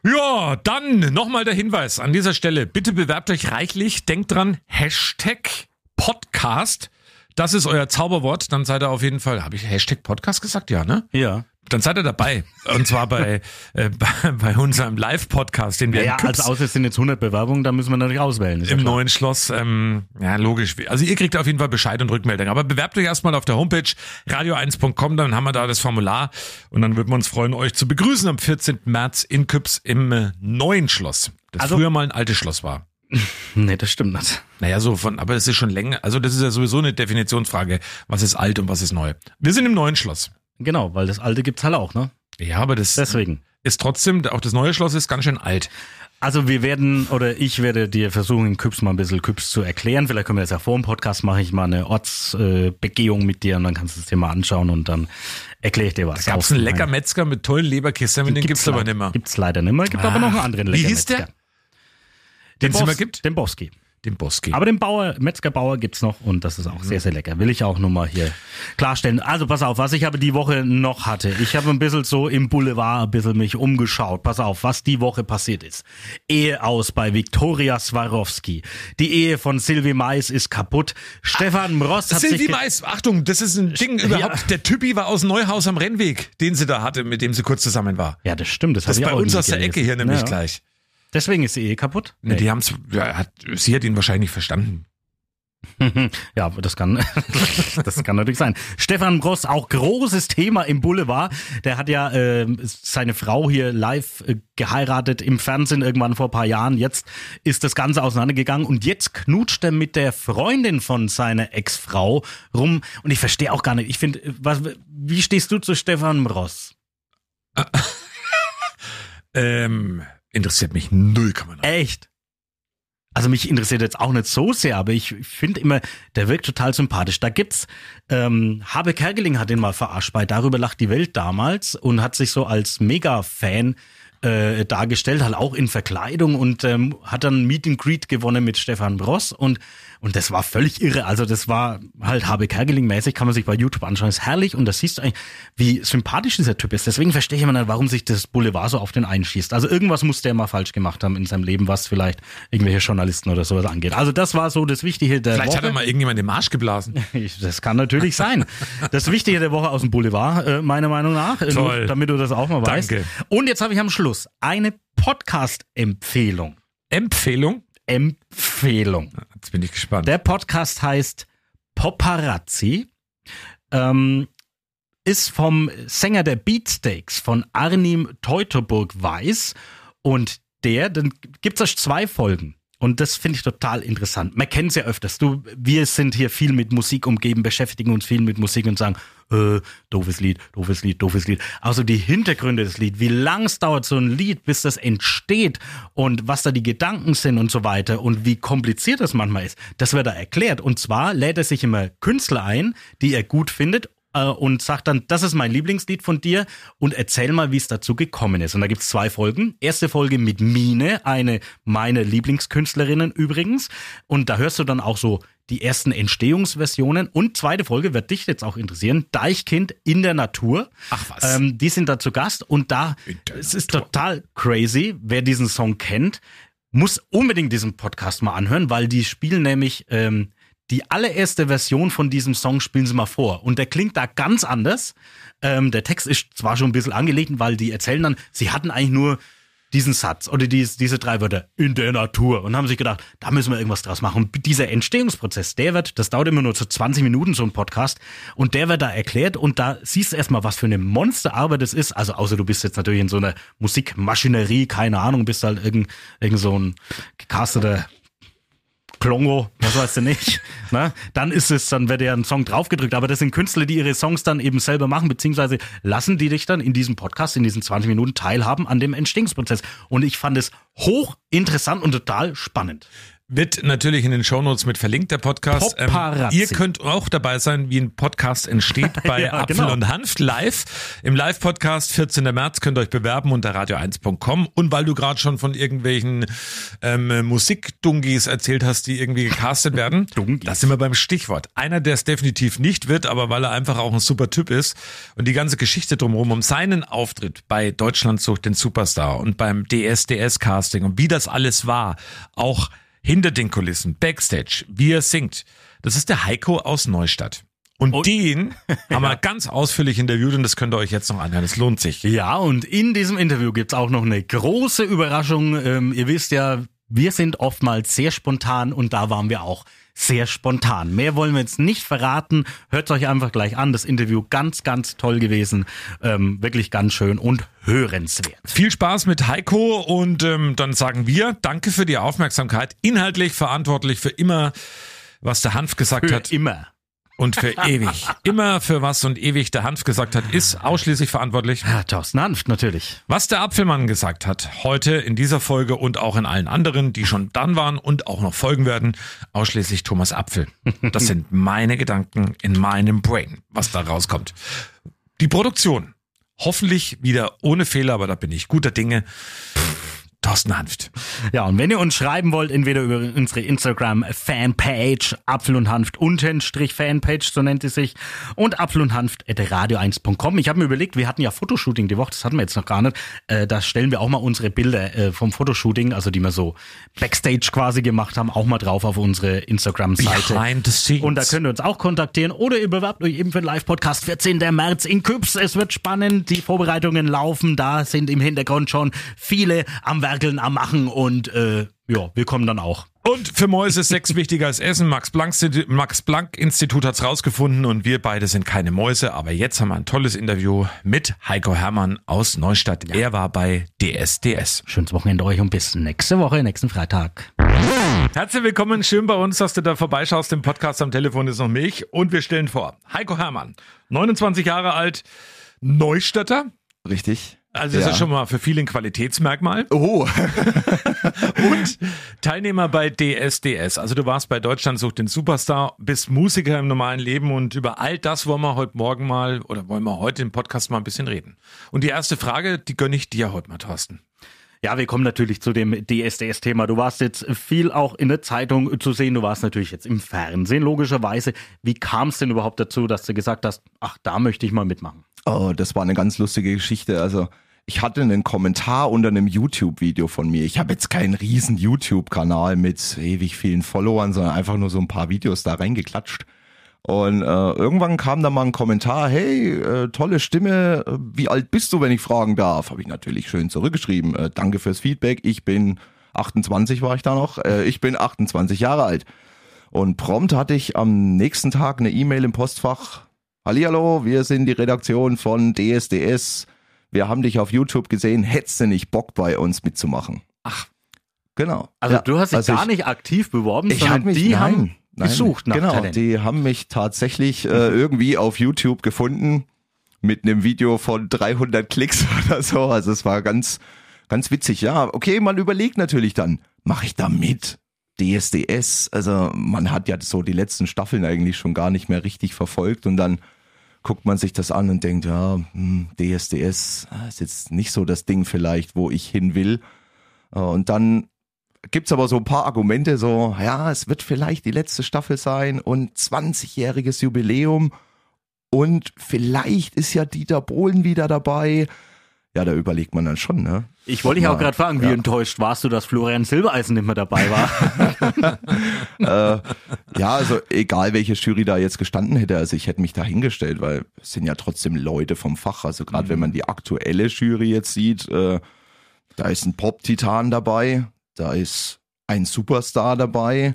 Ja, dann nochmal der Hinweis an dieser Stelle. Bitte bewerbt euch reichlich. Denkt dran, Hashtag Podcast. Das ist euer Zauberwort. Dann seid ihr auf jeden Fall, habe ich Hashtag Podcast gesagt? Ja, ne? Ja. Dann seid ihr dabei. Und zwar bei, äh, bei, bei unserem Live-Podcast, den wir Ja, in als außer es sind jetzt 100 Bewerbungen, da müssen wir natürlich auswählen. ja im klar. neuen Schloss. Ähm, ja, logisch. Also ihr kriegt auf jeden Fall Bescheid und Rückmeldung. Aber bewerbt euch erstmal auf der Homepage radio1.com, dann haben wir da das Formular und dann würden wir uns freuen, euch zu begrüßen am 14. März in Küps im äh, neuen Schloss. Das Also- früher mal ein altes Schloss war. Nee, das stimmt nicht. Naja, so von, aber das ist schon länger, also das ist ja sowieso eine Definitionsfrage, was ist alt und was ist neu. Wir sind im neuen Schloss. Genau, weil das alte gibt's halt auch, ne? Ja, aber das Deswegen. ist trotzdem, auch das neue Schloss ist ganz schön alt. Also wir werden, oder ich werde dir versuchen, in Küps mal ein bisschen Küps zu erklären. Vielleicht können wir das ja vor dem Podcast, mache ich mal eine Ortsbegehung mit dir und dann kannst du es dir mal anschauen und dann erkläre ich dir was. Gab es einen lecker Metzger mit tollen Leberkäse, den gibt's aber nicht mehr. Gibt's leider nicht mehr. Gibt aber noch einen anderen Wie lecker hieß der? Den es immer gibt? Den Boski. Den Boski. Aber den Bauer, Metzgerbauer gibt's noch und das ist auch sehr, sehr lecker. Will ich auch nur mal hier klarstellen. Also pass auf, was ich aber die Woche noch hatte. Ich habe ein bisschen so im Boulevard ein bisschen mich umgeschaut. Pass auf, was die Woche passiert ist. Ehe aus bei Viktoria Swarovski. Die Ehe von Sylvie Mais ist kaputt. Stefan Mross hat sich... Silvi ge- Mais, Achtung, das ist ein Ding überhaupt. Der Typi war aus Neuhaus am Rennweg, den sie da hatte, mit dem sie kurz zusammen war. Ja, das stimmt. Das, Das ist bei auch uns aus der gelesen. Ecke hier nämlich Ja. gleich. Deswegen ist die Ehe kaputt? Nee. Die haben's, ja, hat, sie hat ihn wahrscheinlich verstanden. Ja, das kann, das kann natürlich sein. Stefan Bross, auch großes Thema im Boulevard. Der hat ja äh, seine Frau hier live äh, geheiratet im Fernsehen irgendwann vor ein paar Jahren. Jetzt ist das Ganze auseinandergegangen und jetzt knutscht er mit der Freundin von seiner Ex-Frau rum. Und ich verstehe auch gar nicht. Ich finde, äh, was, wie stehst du zu Stefan Bross? Ähm, interessiert mich 0,0. Echt? also mich interessiert jetzt auch nicht so sehr, aber ich finde immer, der wirkt total sympathisch. Da gibt's, ähm, Habe Kerkeling hat den mal verarscht bei Darüber lacht die Welt damals und hat sich so als Mega-Fan äh, dargestellt, halt auch in Verkleidung und ähm, hat dann Meet and Greet gewonnen mit Stefan Bross und und das war völlig irre. Also das war halt Habe Kerkeling mäßig, kann man sich bei YouTube anschauen. ist herrlich und da siehst du eigentlich, wie sympathisch dieser Typ ist. Deswegen verstehe ich immer nicht, warum sich das Boulevard so auf den einschießt. Also irgendwas muss der mal falsch gemacht haben in seinem Leben, was vielleicht irgendwelche Journalisten oder sowas angeht. Also das war so das Wichtige der Vielleicht Woche. hat er mal irgendjemand den Marsch geblasen. Das kann natürlich sein. Das Wichtige der Woche aus dem Boulevard, äh, meiner Meinung nach. Äh, Toll. Damit du das auch mal weißt. Danke. Und jetzt habe ich am Schluss eine Podcast-Empfehlung. Empfehlung? Empfehlung. Jetzt bin ich gespannt. Der Podcast heißt Paparazzi. Ähm, ist vom Sänger der Beatsteaks, von Arnim Teutoburg-Weiß. Und der, dann gibt's es zwei Folgen. Und das finde ich total interessant. Man kennt es ja öfters. Du, wir sind hier viel mit Musik umgeben, beschäftigen uns viel mit Musik und sagen, äh, doofes Lied, doofes Lied, doofes Lied. Also die Hintergründe des Lied, wie lang es dauert so ein Lied, bis das entsteht und was da die Gedanken sind und so weiter und wie kompliziert das manchmal ist, das wird da erklärt. Und zwar lädt er sich immer Künstler ein, die er gut findet äh, und sagt dann, das ist mein Lieblingslied von dir und erzähl mal, wie es dazu gekommen ist. Und da gibt's zwei Folgen. Erste Folge mit Mine, eine meiner Lieblingskünstlerinnen übrigens. Und da hörst du dann auch so die ersten Entstehungsversionen. Und zweite Folge wird dich jetzt auch interessieren. Deichkind in der Natur. Ach was. Ähm, die sind da zu Gast und da, es ist total crazy, wer diesen Song kennt, muss unbedingt diesen Podcast mal anhören, weil die spielen nämlich ähm, die allererste Version von diesem Song spielen sie mal vor. Und der klingt da ganz anders. Ähm, der Text ist zwar schon ein bisschen angelegt, weil die erzählen dann, sie hatten eigentlich nur diesen Satz oder dies, diese drei Wörter in der Natur und haben sich gedacht, da müssen wir irgendwas draus machen. Und dieser Entstehungsprozess, der wird, das dauert immer nur so 20 Minuten, so ein Podcast, und der wird da erklärt und da siehst du erstmal, was für eine Monsterarbeit es ist. Also außer du bist jetzt natürlich in so einer Musikmaschinerie, keine Ahnung, bist halt irgend, irgend so ein gecasteter Klongo, was weißt du nicht, ne? dann ist es, dann wird ja ein Song draufgedrückt. Aber das sind Künstler, die ihre Songs dann eben selber machen, beziehungsweise lassen die dich dann in diesem Podcast, in diesen 20 Minuten teilhaben an dem Entstehungsprozess. Und ich fand es hochinteressant und total spannend. Wird natürlich in den Shownotes mit verlinkt, der Podcast. Ähm, ihr könnt auch dabei sein, wie ein Podcast entsteht bei Ja, Apfel genau. und Hanft live. Im Live-Podcast 14. März könnt ihr euch bewerben unter radio1.com. Und weil du gerade schon von irgendwelchen ähm, Musikdungis erzählt hast, die irgendwie gecastet werden, da sind wir beim Stichwort. Einer, der es definitiv nicht wird, aber weil er einfach auch ein super Typ ist und die ganze Geschichte drumherum um seinen Auftritt bei Deutschland sucht den Superstar und beim DSDS-Casting und wie das alles war, auch hinter den Kulissen, Backstage, wie er singt. Das ist der Heiko aus Neustadt. Und Und- den haben wir ganz ausführlich interviewt und das könnt ihr euch jetzt noch anhören. Es lohnt sich. Ja, und in diesem Interview gibt's auch noch eine große Überraschung. Ähm, ihr wisst ja, wir sind oftmals sehr spontan und da waren wir auch sehr spontan. Mehr wollen wir jetzt nicht verraten. Hört euch einfach gleich an. Das Interview ganz, ganz toll gewesen. Ähm, wirklich ganz schön und hörenswert. Viel Spaß mit Heiko und ähm, dann sagen wir Danke für die Aufmerksamkeit. Inhaltlich verantwortlich für immer, was der Hanf gesagt Für hat. immer. Und für ewig. Immer für was und ewig der Hanf gesagt hat, ist ausschließlich verantwortlich. Ja, Thorsten Hanft natürlich. Was der Apfelmann gesagt hat, heute in dieser Folge und auch in allen anderen, die schon dann waren und auch noch folgen werden, ausschließlich Thomas Apfel. Das sind meine Gedanken in meinem Brain, was da rauskommt. Die Produktion. Hoffentlich wieder ohne Fehler, aber da bin ich guter Dinge. Thorsten Hanft. Ja, und wenn ihr uns schreiben wollt, entweder über unsere Instagram-Fanpage, Apfel und Hanft untenstrich Fanpage, so nennt sie sich, und Apfel und Hanft at radio1.com. Ich habe mir überlegt, wir hatten ja Fotoshooting die Woche, das hatten wir jetzt noch gar nicht. Äh, da stellen wir auch mal unsere Bilder äh, vom Fotoshooting, also die wir so Backstage quasi gemacht haben, auch mal drauf auf unsere Instagram-Seite. Behind the scenes. Und da könnt ihr uns auch kontaktieren oder ihr bewerbt euch eben für den Live-Podcast 14. März in Küps. Es wird spannend, die Vorbereitungen laufen, da sind im Hintergrund schon viele am Werkeln, am Machen und äh, ja, wir kommen dann auch. Und für Mäuse ist Sex wichtiger als Essen. Max Planck, Max Planck Institut hat's rausgefunden und wir beide sind keine Mäuse. Aber jetzt haben wir ein tolles Interview mit Heiko Hermann aus Neustadt. Er war bei DSDS. Schönes Wochenende euch und bis nächste Woche, nächsten Freitag. Herzlich willkommen, schön bei uns, dass du da vorbeischaust. Im Podcast am Telefon ist noch mich und wir stellen vor, Heiko Hermann, 29 Jahre alt, Neustädter, Richtig. Also das Ja. ist schon mal für viele ein Qualitätsmerkmal. Oh, Und Teilnehmer bei DSDS. Also du warst bei Deutschland sucht den Superstar, bist Musiker im normalen Leben und über all das wollen wir heute Morgen mal oder wollen wir heute im Podcast mal ein bisschen reden. Und die erste Frage, die gönne ich dir heute mal, Thorsten. Ja, wir kommen natürlich zu dem DSDS-Thema. Du warst jetzt viel auch in der Zeitung zu sehen, du warst natürlich jetzt im Fernsehen, logischerweise. Wie kam es denn überhaupt dazu, dass du gesagt hast, ach, da möchte ich mal mitmachen? Oh, das war eine ganz lustige Geschichte. Also ich hatte einen Kommentar unter einem YouTube-Video von mir. Ich habe jetzt keinen riesen YouTube-Kanal mit ewig vielen Followern, sondern einfach nur so ein paar Videos da reingeklatscht. Und äh, irgendwann kam da mal ein Kommentar, hey, äh, tolle Stimme, äh, wie alt bist du, wenn ich fragen darf? Habe ich natürlich schön zurückgeschrieben. Äh, danke fürs Feedback, ich bin 28 war ich da noch, äh, ich bin 28 Jahre alt. Und prompt hatte ich am nächsten Tag eine E-Mail im Postfach. Hallihallo, wir sind die Redaktion von DSDS. Wir haben dich auf YouTube gesehen. Hättest du nicht Bock bei uns mitzumachen? Ach. Genau. Also Ja, du hast dich also gar ich- nicht aktiv beworben, ich sondern hab mich, die nein, haben nein, gesucht nach genau, Talent. Die haben mich tatsächlich äh, irgendwie auf YouTube gefunden mit einem Video von 300 Klicks oder so. Also es war ganz, ganz witzig. Ja, okay, man überlegt natürlich dann, mache ich da mit? DSDS, also man hat ja so die letzten Staffeln eigentlich schon gar nicht mehr richtig verfolgt und dann guckt man sich das an und denkt, ja, hm, DSDS ah, ist jetzt nicht so das Ding vielleicht, wo ich hin will. Äh, Und dann gibt's aber so ein paar Argumente, so, ja, es wird vielleicht die letzte Staffel sein und 20-jähriges Jubiläum und vielleicht ist ja Dieter Bohlen wieder dabei. Ja, da überlegt man dann schon, ne? Ich wollte dich auch gerade fragen, wie ja. enttäuscht warst du, dass Florian Silbereisen nicht mehr dabei war? äh, ja, also egal welche Jury da jetzt gestanden hätte, also ich hätte mich da hingestellt, weil es sind ja trotzdem Leute vom Fach. Also gerade wenn man die aktuelle Jury jetzt sieht, äh, da ist ein Pop-Titan dabei, da ist ein Superstar dabei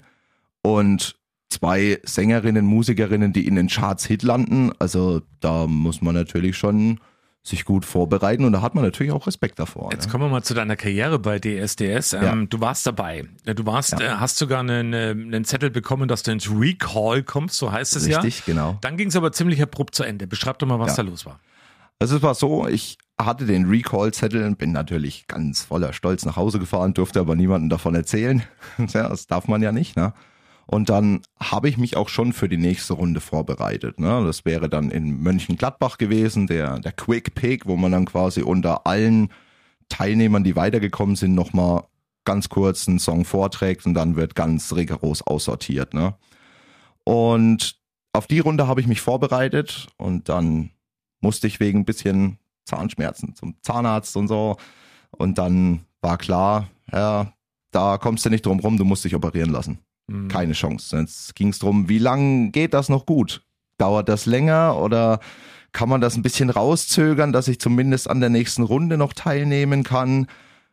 und zwei Sängerinnen, Musikerinnen, die in den Charts Hit landen. Also da muss man natürlich schon sich gut vorbereiten und da hat man natürlich auch Respekt davor. Jetzt ne? kommen wir mal zu deiner Karriere bei DSDS. Ähm, Ja. Du warst dabei. Du warst, äh, hast sogar einen, äh, einen Zettel bekommen, dass du ins Recall kommst, so heißt es ja. Richtig, genau. Dann ging es aber ziemlich abrupt zu Ende. Beschreib doch mal, was Ja. da los war. Also es war so, ich hatte den Recall-Zettel und bin natürlich ganz voller Stolz nach Hause gefahren, durfte aber niemandem davon erzählen. ja, das darf man ja nicht, ne? Und dann habe ich mich auch schon für die nächste Runde vorbereitet. Ne? Das wäre dann in Mönchengladbach gewesen, der, der Quick Pick, wo man dann quasi unter allen Teilnehmern, die weitergekommen sind, nochmal ganz kurz einen Song vorträgt und dann wird ganz rigoros aussortiert. Ne? Und auf die Runde habe ich mich vorbereitet und dann musste ich wegen ein bisschen Zahnschmerzen zum Zahnarzt und so. Und dann war klar, ja, da kommst du nicht drum rum, du musst dich operieren lassen. Mhm. Keine Chance. Jetzt ging es darum, wie lange geht das noch gut? Dauert das länger oder kann man das ein bisschen rauszögern, dass ich zumindest an der nächsten Runde noch teilnehmen kann?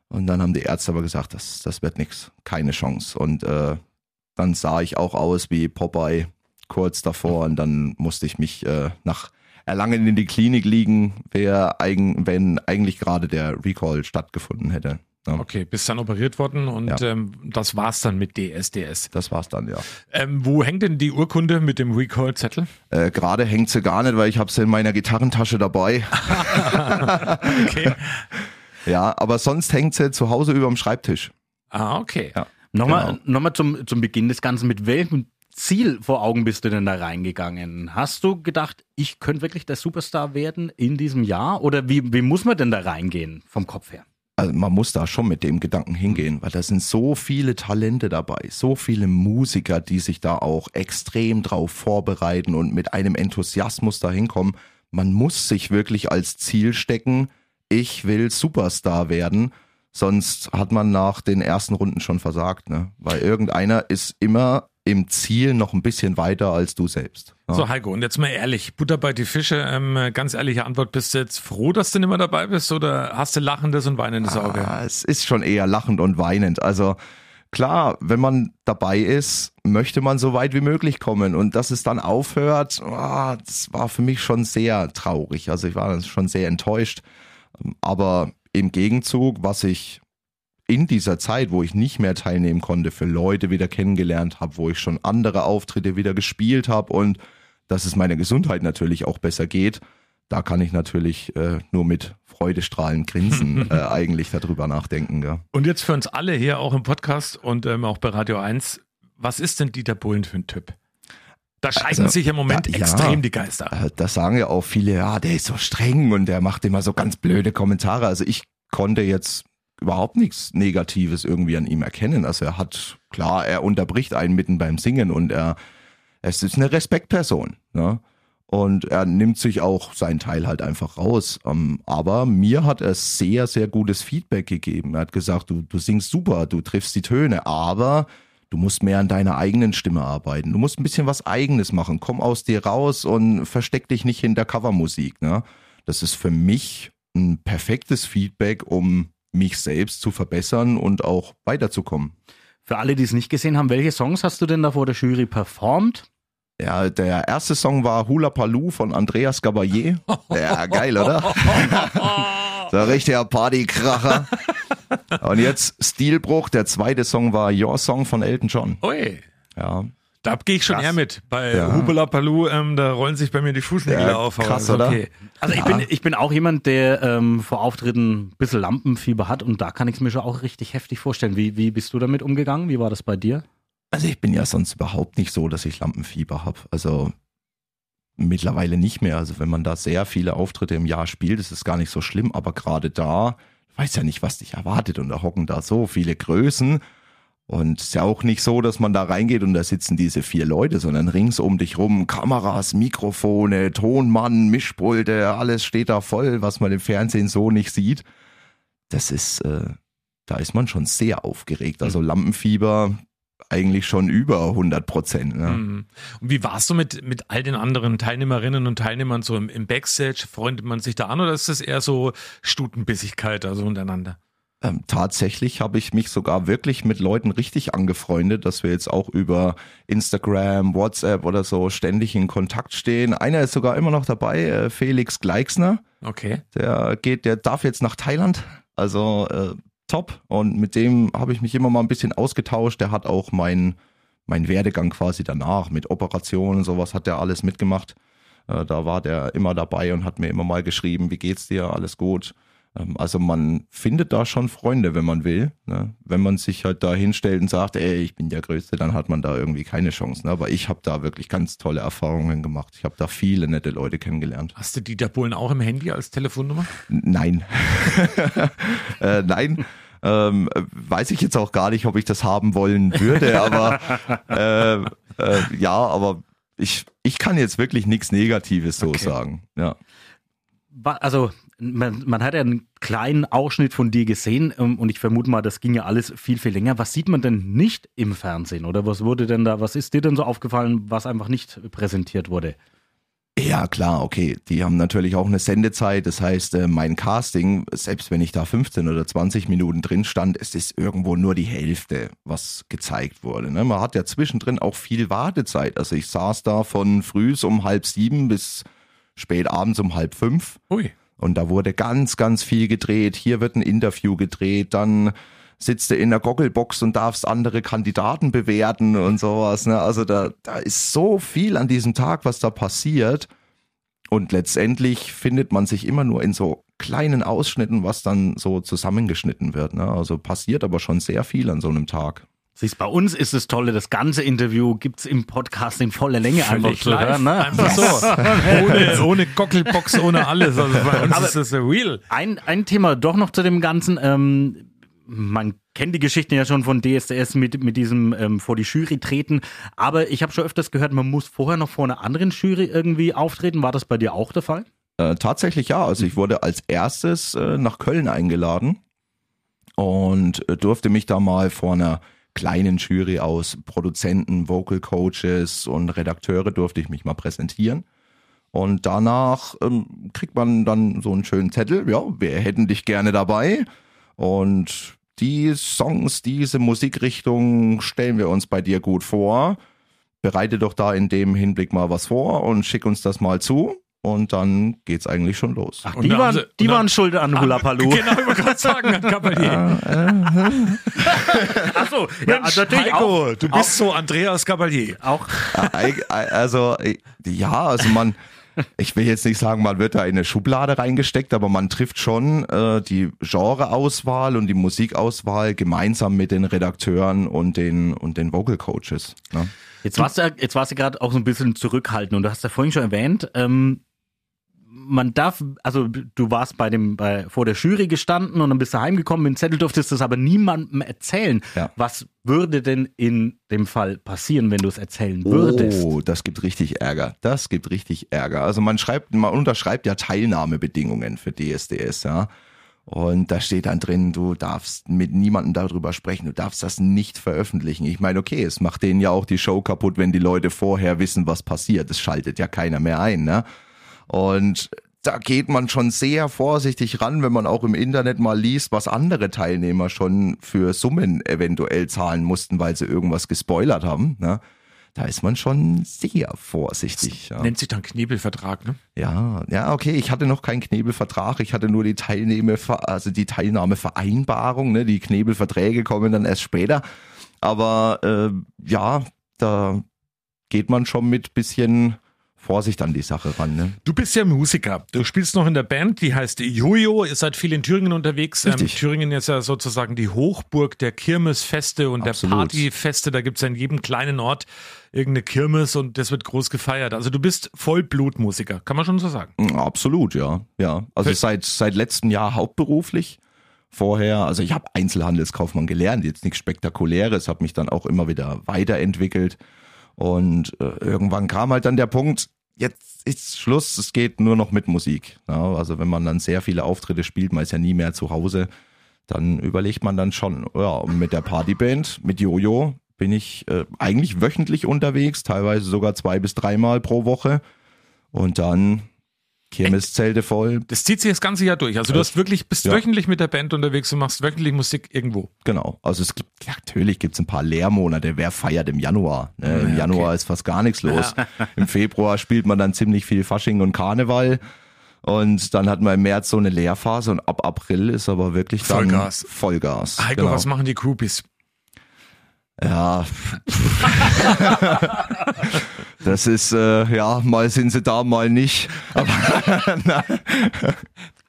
Und dann haben die Ärzte aber gesagt, das, das wird nix, keine Chance. Und äh, dann sah ich auch aus wie Popeye kurz davor und dann musste ich mich äh, nach Erlangen in die Klinik liegen, wär eigen, wenn eigentlich gerade der Recall stattgefunden hätte. Ja, Okay, bist dann operiert worden und Ja. ähm, das war's dann mit DSDS. Das war's dann, ja. Ähm, wo hängt denn die Urkunde mit dem Recall-Zettel? Äh, gerade hängt sie gar nicht, weil ich habe sie in meiner Gitarrentasche dabei. Okay. Ja, aber sonst hängt sie zu Hause überm Schreibtisch. ah, okay. Ja. Nochmal, Genau. nochmal zum, zum Beginn des Ganzen. Mit welchem Ziel vor Augen bist du denn da reingegangen? Hast du gedacht, ich könnte wirklich der Superstar werden in diesem Jahr? Oder wie, wie muss man denn da reingehen vom Kopf her? Also man muss da schon mit dem Gedanken hingehen, weil da sind so viele Talente dabei, so viele Musiker, die sich da auch extrem drauf vorbereiten und mit einem Enthusiasmus da hinkommen. Man muss sich wirklich als Ziel stecken, ich will Superstar werden, sonst hat man nach den ersten Runden schon versagt, ne? Weil irgendeiner ist immer im Ziel noch ein bisschen weiter als du selbst. Ja. So, Heiko, und jetzt mal ehrlich, Butter bei die Fische, ähm, ganz ehrliche Antwort, bist du jetzt froh, dass du nicht mehr dabei bist oder hast du lachendes und weinendes Auge? Ah, es ist schon eher lachend und weinend. Also klar, wenn man dabei ist, möchte man so weit wie möglich kommen. Und dass es dann aufhört, ah, das war für mich schon sehr traurig. Also ich war schon sehr enttäuscht. Aber im Gegenzug, was ich in dieser Zeit, wo ich nicht mehr teilnehmen konnte, für Leute wieder kennengelernt habe, wo ich schon andere Auftritte wieder gespielt habe und dass es meiner Gesundheit natürlich auch besser geht, da kann ich natürlich äh, nur mit freudestrahlend grinsen äh, eigentlich darüber nachdenken. Ja. Und jetzt für uns alle hier auch im Podcast und ähm, auch bei Radio 1, was ist denn Dieter Bohlen für ein Typ? Da scheiden Also, sich im Moment da- ja. extrem die Geister. Äh, Das sagen ja auch viele, ja, der ist so streng und der macht immer so ganz blöde Kommentare. Also ich konnte jetzt überhaupt nichts Negatives irgendwie an ihm erkennen. Also er hat, klar, er unterbricht einen mitten beim Singen und er, es ist eine Respektperson. Ne? Und er nimmt sich auch seinen Teil halt einfach raus. Ähm, Aber mir hat er sehr, sehr gutes Feedback gegeben. Er hat gesagt, du, du singst super, du triffst die Töne, aber du musst mehr an deiner eigenen Stimme arbeiten. Du musst ein bisschen was Eigenes machen. Komm aus dir raus und versteck dich nicht hinter Covermusik. Ne? Das ist für mich ein perfektes Feedback, um mich selbst zu verbessern und auch weiterzukommen. Für alle, die es nicht gesehen haben, welche Songs hast du denn da vor der Jury performt? Ja, der erste Song war Hula Paloo von Andreas Gabayé. Ja, geil, oder? so ein richtiger Partykracher. Und jetzt Stilbruch, der zweite Song war Your Song von Elton John. Ui, Ja, da gehe ich schon eher mit. Bei Ja. Hubela Paloo, ähm, da rollen sich bei mir die Fußnägel Ja, auf. krass, ist oder? okay. Also ich, bin, ich bin auch jemand, der ähm, vor Auftritten ein bisschen Lampenfieber hat und da kann ich es mir schon auch richtig heftig vorstellen. Wie, wie bist du damit umgegangen? Wie war das bei dir? Also ich bin ja sonst überhaupt nicht so, dass ich Lampenfieber habe. Also mittlerweile nicht mehr. Also wenn man da sehr viele Auftritte im Jahr spielt, ist es gar nicht so schlimm. Aber gerade da, du weißt ja nicht, was dich erwartet. Und da hocken da so viele Größen. Und es ist ja auch nicht so, dass man da reingeht und da sitzen diese vier Leute, sondern rings um dich rum Kameras, Mikrofone, Tonmann, Mischpulte, alles steht da voll, was man im Fernsehen so nicht sieht. Das ist, äh, da ist man schon sehr aufgeregt. Also Lampenfieber eigentlich schon über 100 Prozent. Ne? Mhm. Und wie warst du mit, mit all den anderen Teilnehmerinnen und Teilnehmern so im, im Backstage? Freundet man sich da an oder ist das eher so Stutenbissigkeit, also untereinander? Ähm, tatsächlich habe ich mich sogar wirklich mit Leuten richtig angefreundet, dass wir jetzt auch über Instagram, WhatsApp oder so ständig in Kontakt stehen. Einer ist sogar immer noch dabei, äh, Felix Gleixner. Okay. Der geht, der darf jetzt nach Thailand. Also äh, top. Und mit dem habe ich mich immer mal ein bisschen ausgetauscht. Der hat auch mein, mein Werdegang quasi danach mit Operationen und sowas hat der alles mitgemacht. Äh, da war der immer dabei und hat mir immer mal geschrieben, wie geht's dir? Alles gut. Ähm, also man findet da schon Freunde, wenn man will. Ne? Wenn man sich halt da hinstellt und sagt, ey, ich bin der Größte, dann hat man da irgendwie keine Chance. Ne? Aber ich habe da wirklich ganz tolle Erfahrungen gemacht. Ich habe da viele nette Leute kennengelernt. Hast du Dieter Bohlen auch im Handy als Telefonnummer? Nein. äh, nein. Ähm, äh, weiß ich jetzt auch gar nicht, ob ich das haben wollen würde, aber äh, äh, ja, aber ich, ich kann jetzt wirklich nichts Negatives so Okay. sagen. Ja. Also man, man hat ja einen kleinen Ausschnitt von dir gesehen ähm, und ich vermute mal, das ging ja alles viel, viel länger. Was sieht man denn nicht im Fernsehen oder was wurde denn da, was ist dir denn so aufgefallen, was einfach nicht präsentiert wurde? Ja, klar, okay. Die haben natürlich auch eine Sendezeit. Das heißt, äh, mein Casting, selbst wenn ich da 15 oder 20 Minuten drin stand, es ist irgendwo nur die Hälfte, was gezeigt wurde. Ne? Man hat ja zwischendrin auch viel Wartezeit. Also ich saß da von frühs um halb sieben bis spät abends um halb fünf. Ui. Und da wurde ganz, ganz viel gedreht. Hier wird ein Interview gedreht, dann sitzt du in der Gogglebox und darfst andere Kandidaten bewerten und sowas. Ne? Also da, da ist so viel an diesem Tag, was da passiert. Und letztendlich findet man sich immer nur in so kleinen Ausschnitten, was dann so zusammengeschnitten wird. Ne? Also passiert aber schon sehr viel an so einem Tag. Siehst, bei uns ist das Tolle, das ganze Interview gibt's im Podcast in voller Länge einfach Völlig zu live. hören. Ne? Einfach so. ohne, ohne Gockelbox, ohne alles. Also bei uns Aber- ist das real. Ein, ein Thema doch noch zu dem Ganzen. Ähm, man kennt die Geschichten ja schon von DSDS mit, mit diesem ähm, vor die Jury treten. Aber ich habe schon öfters gehört, man muss vorher noch vor einer anderen Jury irgendwie auftreten. War das bei dir auch der Fall? Äh, tatsächlich ja. Also ich wurde als erstes äh, nach Köln eingeladen und äh, durfte mich da mal vor einer kleinen Jury aus Produzenten, Vocal Coaches und Redakteure durfte ich mich mal präsentieren. Und danach ähm, kriegt man dann so einen schönen Zettel, ja, wir hätten dich gerne dabei. Und die Songs, diese Musikrichtung stellen wir uns bei dir gut vor. Bereite doch da in dem Hinblick mal was vor und schick uns das mal zu. Und dann geht's eigentlich schon los. Ach, die waren, sie- die dann- waren schuld an Hula Paloo. Genau, ich wollte gerade sagen, an Cavalier. Achso, ja, Mensch, natürlich auch. Heiko, du bist so Andreas Cavalier. auch Also, äh, ja, also man, ich will jetzt nicht sagen, man wird da in eine Schublade reingesteckt, aber man trifft schon äh, die Genreauswahl und die Musikauswahl gemeinsam mit den Redakteuren und den und den Vocal Coaches. Ne? Jetzt warst du, jetzt warst du gerade auch so ein bisschen zurückhaltend und du hast ja vorhin schon erwähnt, ähm, man darf, also du warst bei dem, bei, vor der Jury gestanden und dann bist du heimgekommen, mit dem Zettel durftest du das aber niemandem erzählen. Ja. Was würde denn in dem Fall passieren, wenn du es erzählen würdest? Oh, das gibt richtig Ärger. Das gibt richtig Ärger. Also man schreibt, man unterschreibt ja Teilnahmebedingungen für DSDS, ja. Und da steht dann drin, du darfst mit niemandem darüber sprechen, du darfst das nicht veröffentlichen. Ich meine, okay, es macht denen ja auch die Show kaputt, wenn die Leute vorher wissen, was passiert. Es schaltet ja keiner mehr ein, ne? Und da geht man schon sehr vorsichtig ran, wenn man auch im Internet mal liest, was andere Teilnehmer schon für Summen eventuell zahlen mussten, weil sie irgendwas gespoilert haben. Ne? Da ist man schon sehr vorsichtig. Ja. Nennt sich dann Knebelvertrag, ne? Ja, ja, okay. Ich hatte noch keinen Knebelvertrag. Ich hatte nur die Teilnehme, also die Teilnahmevereinbarung. Ne? Die Knebelverträge kommen dann erst später. Aber äh, ja, da geht man schon mit bisschen Vorsicht an die Sache ran. Ne? Du bist ja Musiker. Du spielst noch in der Band, die heißt Jojo. Ihr seid viel in Thüringen unterwegs. Ähm. Thüringen ist ja sozusagen die Hochburg der Kirmesfeste und Absolut. der Partyfeste. Da gibt's ja in jedem kleinen Ort irgendeine Kirmes und das wird groß gefeiert. Also du bist Vollblutmusiker, kann man schon so sagen. Absolut, ja. Ja. Also Für- seit, seit letztem Jahr hauptberuflich. Vorher, also ich habe Einzelhandelskaufmann gelernt, jetzt nichts Spektakuläres, habe mich dann auch immer wieder weiterentwickelt. Und äh, irgendwann kam halt dann der Punkt, jetzt ist Schluss, es geht nur noch mit Musik. Ja, also wenn man dann sehr viele Auftritte spielt, man ist ja nie mehr zu Hause, dann überlegt man dann schon, ja, mit der Partyband, mit Jojo, bin ich äh, eigentlich wöchentlich unterwegs, teilweise sogar zwei bis dreimal pro Woche. Und dann Kirmeszelte voll, Das zieht sich das ganze Jahr durch. Also du hast wirklich, bist Ja. wöchentlich mit der Band unterwegs und machst wöchentlich Musik irgendwo. Genau. Also es gibt, ja, natürlich gibt's ein paar Leermonate. Wer feiert im Januar? Ne? Im Ja, Januar okay. ist fast gar nichts los. Im Februar spielt man dann ziemlich viel Fasching und Karneval. Und dann hat man im März so eine Leerphase und ab April ist aber wirklich dann Vollgas. Vollgas. Heiko, genau. was machen die Groupies? Ja. das ist, äh, ja, mal sind sie da, mal nicht. Aber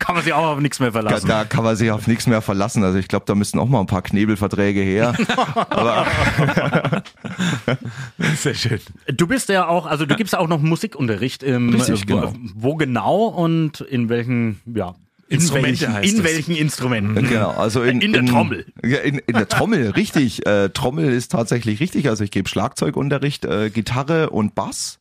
Kann man sich auch auf nichts mehr da, verlassen. da kann man sich auf nichts mehr verlassen. Also ich glaube, da müssten auch mal ein paar Knebelverträge her. aber Sehr schön. Du bist ja auch, also du gibst ja auch noch Musikunterricht. Im, Richtig, äh, genau. wo genau und in welchen, ja, in Instrumente welchen, heißt in welchen Instrumenten? Genau, also in, In der Trommel. In, in der Trommel, richtig. Äh, Trommel ist tatsächlich richtig. Also ich gebe Schlagzeugunterricht, äh, Gitarre und Bass.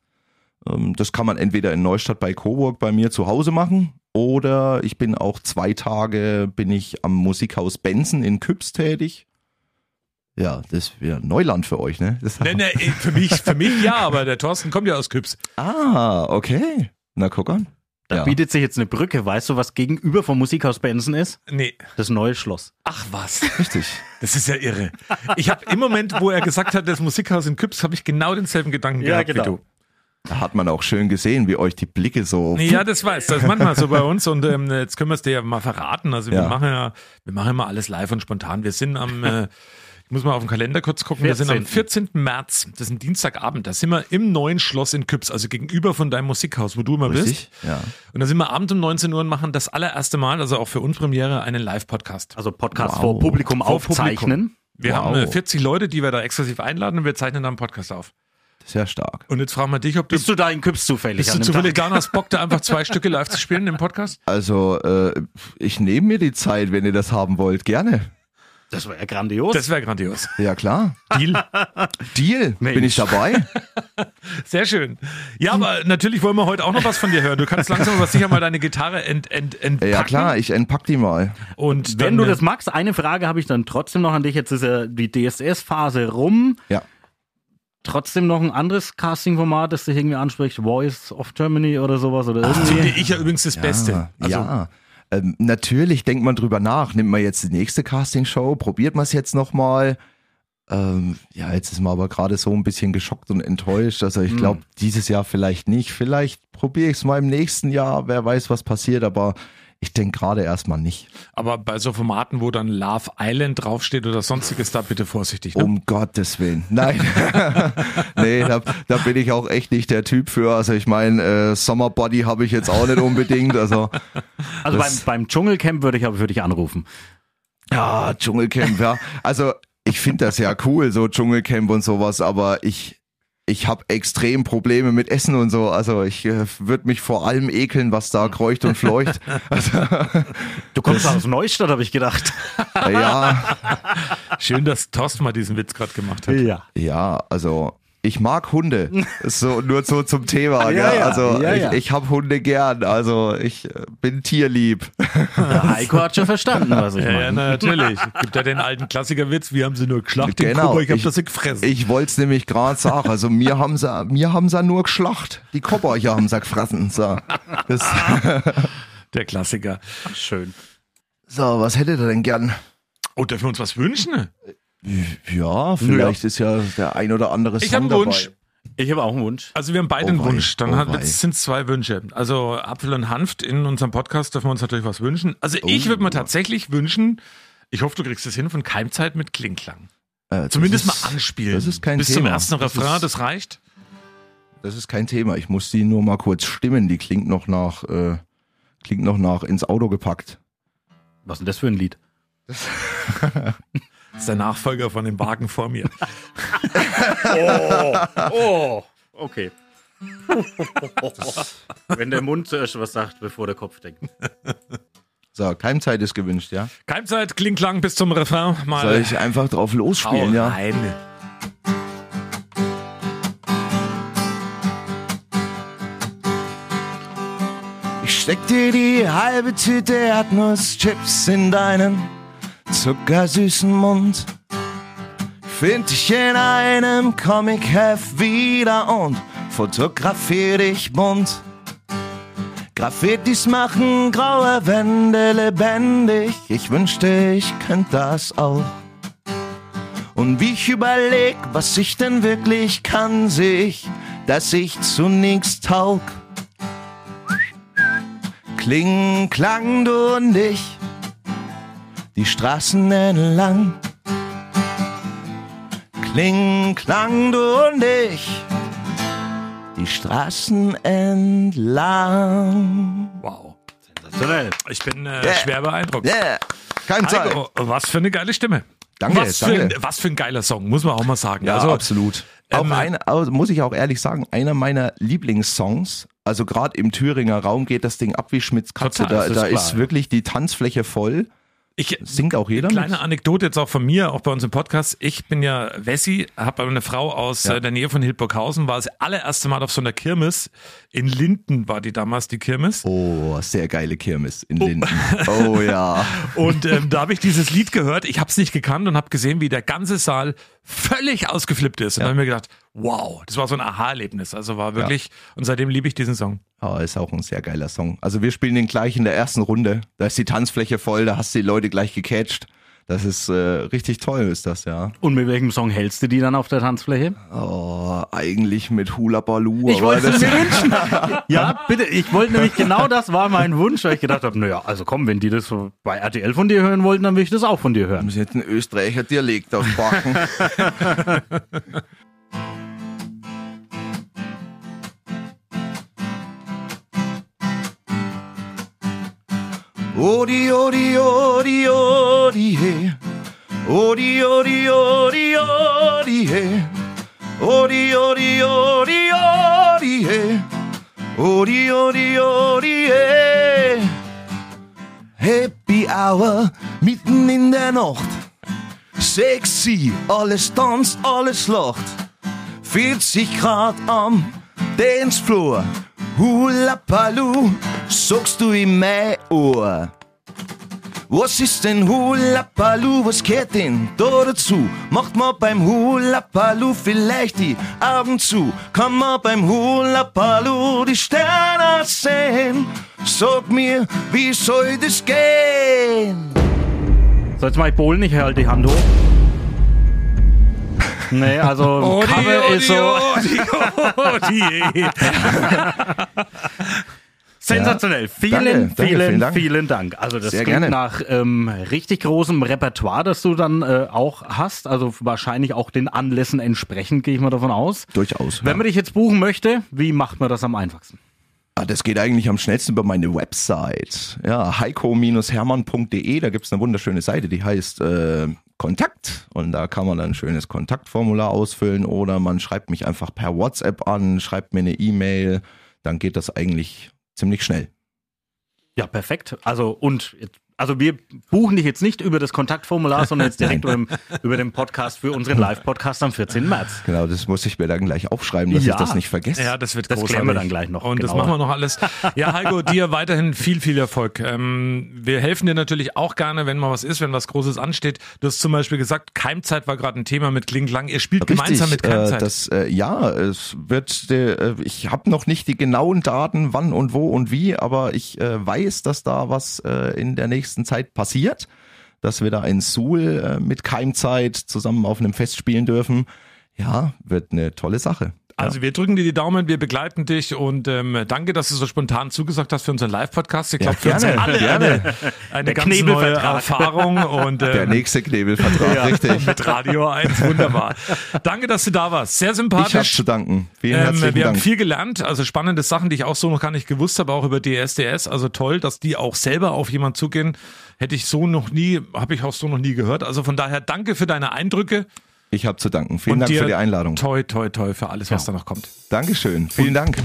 Ähm, das kann man entweder in Neustadt bei Coburg bei mir zu Hause machen oder ich bin auch zwei Tage bin ich am Musikhaus Benson in Küps tätig. Ja, das wäre Neuland für euch, ne? Das Nee, nee, für mich, für mich ja, aber der Thorsten kommt ja aus Küps. Ah, okay. Na, guck an. Da Ja. bietet sich jetzt eine Brücke. Weißt du, was gegenüber vom Musikhaus Benson ist? Nee. Das neue Schloss. Ach was. Richtig. Das ist ja irre. Ich habe im Moment, wo er gesagt hat, das Musikhaus in Küps, habe ich genau denselben Gedanken Ja, gehabt genau. wie du. Da hat man auch schön gesehen, wie euch die Blicke so. Ja, das weiß, das ist manchmal so bei uns und ähm, jetzt können wir es dir ja mal verraten. Also wir Ja. machen ja, wir machen immer alles live und spontan. Wir sind am, äh, muss mal auf den Kalender kurz gucken, wir sind am 14. März, das ist ein Dienstagabend, da sind wir im neuen Schloss in Küps, also gegenüber von deinem Musikhaus, wo du immer bist. Richtig? Ja. Und da sind wir abends um 19 Uhr und machen das allererste Mal, also auch für uns Premiere, einen Live-Podcast. Also Podcast Wow. vor Publikum Vor aufzeichnen. Wir Wow. haben äh, 40 Leute, die wir da exklusiv einladen und wir zeichnen da einen Podcast auf. Sehr stark. Und jetzt fragen wir dich, ob du, Bist du da in Küps zufällig? bist du zufällig da und hast Bock, da einfach zwei Stücke live zu spielen im Podcast? Also, äh, ich nehme mir die Zeit, wenn ihr das haben wollt. Gerne. Das wäre ja grandios. Das wäre grandios. Ja, klar. Deal. Deal. Bin ich dabei? Sehr schön. Ja, aber natürlich wollen wir heute auch noch was von dir hören. Du kannst langsam aber sicher mal deine Gitarre ent, ent, entpacken. Ja, klar. Ich entpack die mal. Und Wenn dann, du äh, das magst, eine Frage habe ich dann trotzdem noch an dich. Jetzt ist ja die DSS-Phase rum. Ja. Trotzdem noch ein anderes Casting-Format, das dich irgendwie anspricht, Voice of Germany oder sowas oder irgendwie. finde ich ja übrigens das Beste. Ja, Also, ja. Ähm, natürlich denkt man drüber nach. Nimmt man jetzt die nächste Castingshow? Probiert man es jetzt nochmal? Ähm, ja, jetzt ist man aber gerade so ein bisschen geschockt und enttäuscht. Also Hm. ich glaube, dieses Jahr vielleicht nicht. Vielleicht probiere ich es mal im nächsten Jahr. Wer weiß, was passiert. Aber Ich denke gerade erstmal nicht. Aber bei so Formaten, wo dann Love Island draufsteht oder sonstiges, da bitte vorsichtig. Ne? Um Gottes Willen. Nein. nee, da, da bin ich auch echt nicht der Typ für. Also ich meine, äh, Sommerbody habe ich jetzt auch nicht unbedingt. Also, Also beim, beim Dschungelcamp würde ich aber für dich anrufen. ja, Dschungelcamp, ja. Also ich finde das ja cool, so Dschungelcamp und sowas, aber ich, ich habe extrem Probleme mit Essen und so. Also ich äh, würde mich vor allem ekeln, was da kreucht und fleucht. Also, Du kommst aus Neustadt, habe ich gedacht. ja, Schön, dass Thorsten mal diesen Witz gerade gemacht hat. Ja. ja, also ich mag Hunde. So nur so zum Thema. Ja, gell? ja, also ja, ja. ich, ich habe Hunde gern. Also ich äh, bin tierlieb. Der Heiko hat schon verstanden, was ich Ja, ja, meine. na, natürlich. Gibt ja den alten Klassikerwitz, wir haben sie nur geschlachtet, Genau, Kuba, ich habe das gefressen. Ich wollte es nämlich gerade sagen. Also mir haben sie, mir haben sie nur geschlacht. Die Cowboyer haben sie gefressen. So. Das, Der Klassiker. Schön. so, was hättet ihr denn gern? Oh, dürfen wir uns was wünschen? Ja, vielleicht ist ja der ein oder andere Song Ich habe einen dabei. Wunsch. Ich habe auch einen Wunsch. Also wir haben beide Oh einen wei, Wunsch. Dann oh hat- wei. jetzt sind es zwei Wünsche. Also Apfel und Hanft in unserem Podcast dürfen wir uns natürlich was wünschen. Also ich Oh. würde mir tatsächlich wünschen, ich hoffe, du kriegst es hin, von Keimzeit mit Klingklang. Äh, das Zumindest ist- mal anspielen. Das ist kein Bis Thema. zum ersten Das Refrain, ist- das reicht. Das ist kein Thema. Ich muss die nur mal kurz stimmen. Die klingt noch nach, äh, klingt noch nach ins Auto gepackt. Was ist denn das für ein Lied? Ist der Nachfolger von dem Wagen vor mir. Oh, okay. Wenn der Mund zuerst was sagt, bevor der Kopf denkt. So, Keimzeit ist gewünscht, ja? Keimzeit, Klingklang bis zum Refrain. Mal Soll ich einfach drauf losspielen, hau ja? rein. Ich steck dir die halbe Tüte Erdnusschips in deinen zuckersüßen Mund. Find dich in einem Comic-Heft wieder und fotografier dich bunt. Graffitis machen graue Wände lebendig. Ich wünschte, ich könnte das auch. Und wie ich überleg, was ich denn wirklich kann, seh ich, dass ich zu nix taug. Kling, klang du und ich, die Straßen entlang. Kling, klang du und ich, die Straßen entlang. Wow. Sensationell. Ich bin äh, Yeah. schwer beeindruckt. Yeah, kein Zeit. Heiko, was für eine geile Stimme. Danke, was, Für danke. ein, was für ein geiler Song, muss man auch mal sagen. Ja, also, absolut. Auch ähm, eine, also muss ich auch ehrlich sagen, einer meiner Lieblingssongs. Also gerade im Thüringer Raum geht das Ding ab wie Schmitz Katze. Total, da ist da ist wirklich die Tanzfläche voll. Ich, Singt auch jeder Kleine mit? Anekdote jetzt auch von mir, auch bei uns im Podcast. Ich bin ja Wessi, habe eine Frau aus Ja. äh, der Nähe von Hildburghausen, war das allererste Mal auf so einer Kirmes. In Linden war die damals die Kirmes. Oh, sehr geile Kirmes in Linden. Oh ja. Und ähm, da habe ich dieses Lied gehört. Ich habe es nicht gekannt und habe gesehen, wie der ganze Saal völlig ausgeflippt ist. Und Ja. habe ich mir gedacht, wow, das war so ein Aha-Erlebnis. Also war wirklich, und seitdem liebe ich diesen Song. Oh, ist auch ein sehr geiler Song. Also wir spielen den gleich in der ersten Runde. Da ist die Tanzfläche voll, da hast du die Leute gleich gecatcht. Das ist äh, richtig toll, ist das, ja. Und mit welchem Song hältst du die dann auf der Tanzfläche? Oh, eigentlich mit Hula Baloo. Ich wollte es mir wünschen. Ja, bitte. Ich wollte nämlich genau das war mein Wunsch, weil ich gedacht habe, naja, also komm, wenn die das bei RTL von dir hören wollten, dann will ich das auch von dir hören. Muss jetzt ein Österreicher Dialekt aufbacken. Odi, odi, odi, odi, he. Odi, odi, odi, odi, he. Odi, odi, odi, odi, he. Odi, odi, odi. Happy Hour mitten in der Nacht. Sexy, alles tanzt, alles lacht. 40 Grad am Dancefloor. Hula Palu, sagst du in mein Ohr. Was ist denn Hula Palu, was gehört denn da dazu? Macht man beim Hula Palu vielleicht die Augen zu? Kann man beim Hula Palu die Sterne sehen? Sag mir, wie soll das gehen? So, jetzt mach ich Bohlen, ich halte die Hand hoch. Nee, also Cover ist so. Odi, Odi. Sensationell. Vielen, Danke, danke, vielen, vielen Dank. vielen Dank. Also das Sehr klingt gerne. nach ähm, richtig großem Repertoire, das du dann äh, auch hast. Also wahrscheinlich auch den Anlässen entsprechend, gehe ich mal davon aus. Durchaus. Wenn ja. man dich jetzt buchen möchte, wie macht man das am einfachsten? Ah, das geht eigentlich am schnellsten über meine Website. Ja, heiko-hermann.de, da gibt's eine wunderschöne Seite, die heißt äh, Kontakt. Und da kann man dann ein schönes Kontaktformular ausfüllen oder man schreibt mich einfach per WhatsApp an, schreibt mir eine E-Mail, dann geht das eigentlich ziemlich schnell. Ja, perfekt. Also und also wir buchen dich jetzt nicht über das Kontaktformular, sondern jetzt direkt über, dem, über den Podcast für unseren Live-Podcast am 14. März. Genau, das muss ich mir dann gleich aufschreiben, dass Ja. ich das nicht vergesse. Ja, das wird Das großartig. klären wir dann gleich noch, Und das genau. machen wir noch alles. Ja, Heiko, dir weiterhin viel, viel Erfolg. Ähm, wir helfen dir natürlich auch gerne, wenn mal was ist, wenn was Großes ansteht. Du hast zum Beispiel gesagt, Keimzeit war gerade ein Thema mit Kling Lang. Ihr spielt gemeinsam mit äh, Keimzeit. das, äh, ja, es wird, äh, ich habe noch nicht die genauen Daten, wann und wo und wie, aber ich äh, weiß, dass da was äh, in der nächsten Zeit passiert, dass wir da in Suhl äh, mit Keimzeit zusammen auf einem Fest spielen dürfen. Ja, wird eine tolle Sache. Also wir drücken dir die Daumen, wir begleiten dich und ähm, danke, dass du so spontan zugesagt hast für unseren Live-Podcast. Ich Ja, glaube, für uns gerne, alle gerne. eine, eine Der ganz neue. Erfahrung und Der ähm, nächste Knebelvertrag, ja, richtig. mit Radio 1, wunderbar. Danke, dass du da warst. Sehr Ich sympathisch. habe zu danken. Vielen Ähm, herzlichen wir haben Dank. viel gelernt, also spannende Sachen, die ich auch so noch gar nicht gewusst habe, auch über DSDS. Also toll, dass die auch selber auf jemanden zugehen. Hätte ich so noch nie, habe ich auch so noch nie gehört. Also von daher danke für deine Eindrücke. Ich habe zu danken. Vielen und Dank dir für die Einladung. Toi, toi, toi für alles, was da noch kommt. Dankeschön. Vielen Dank.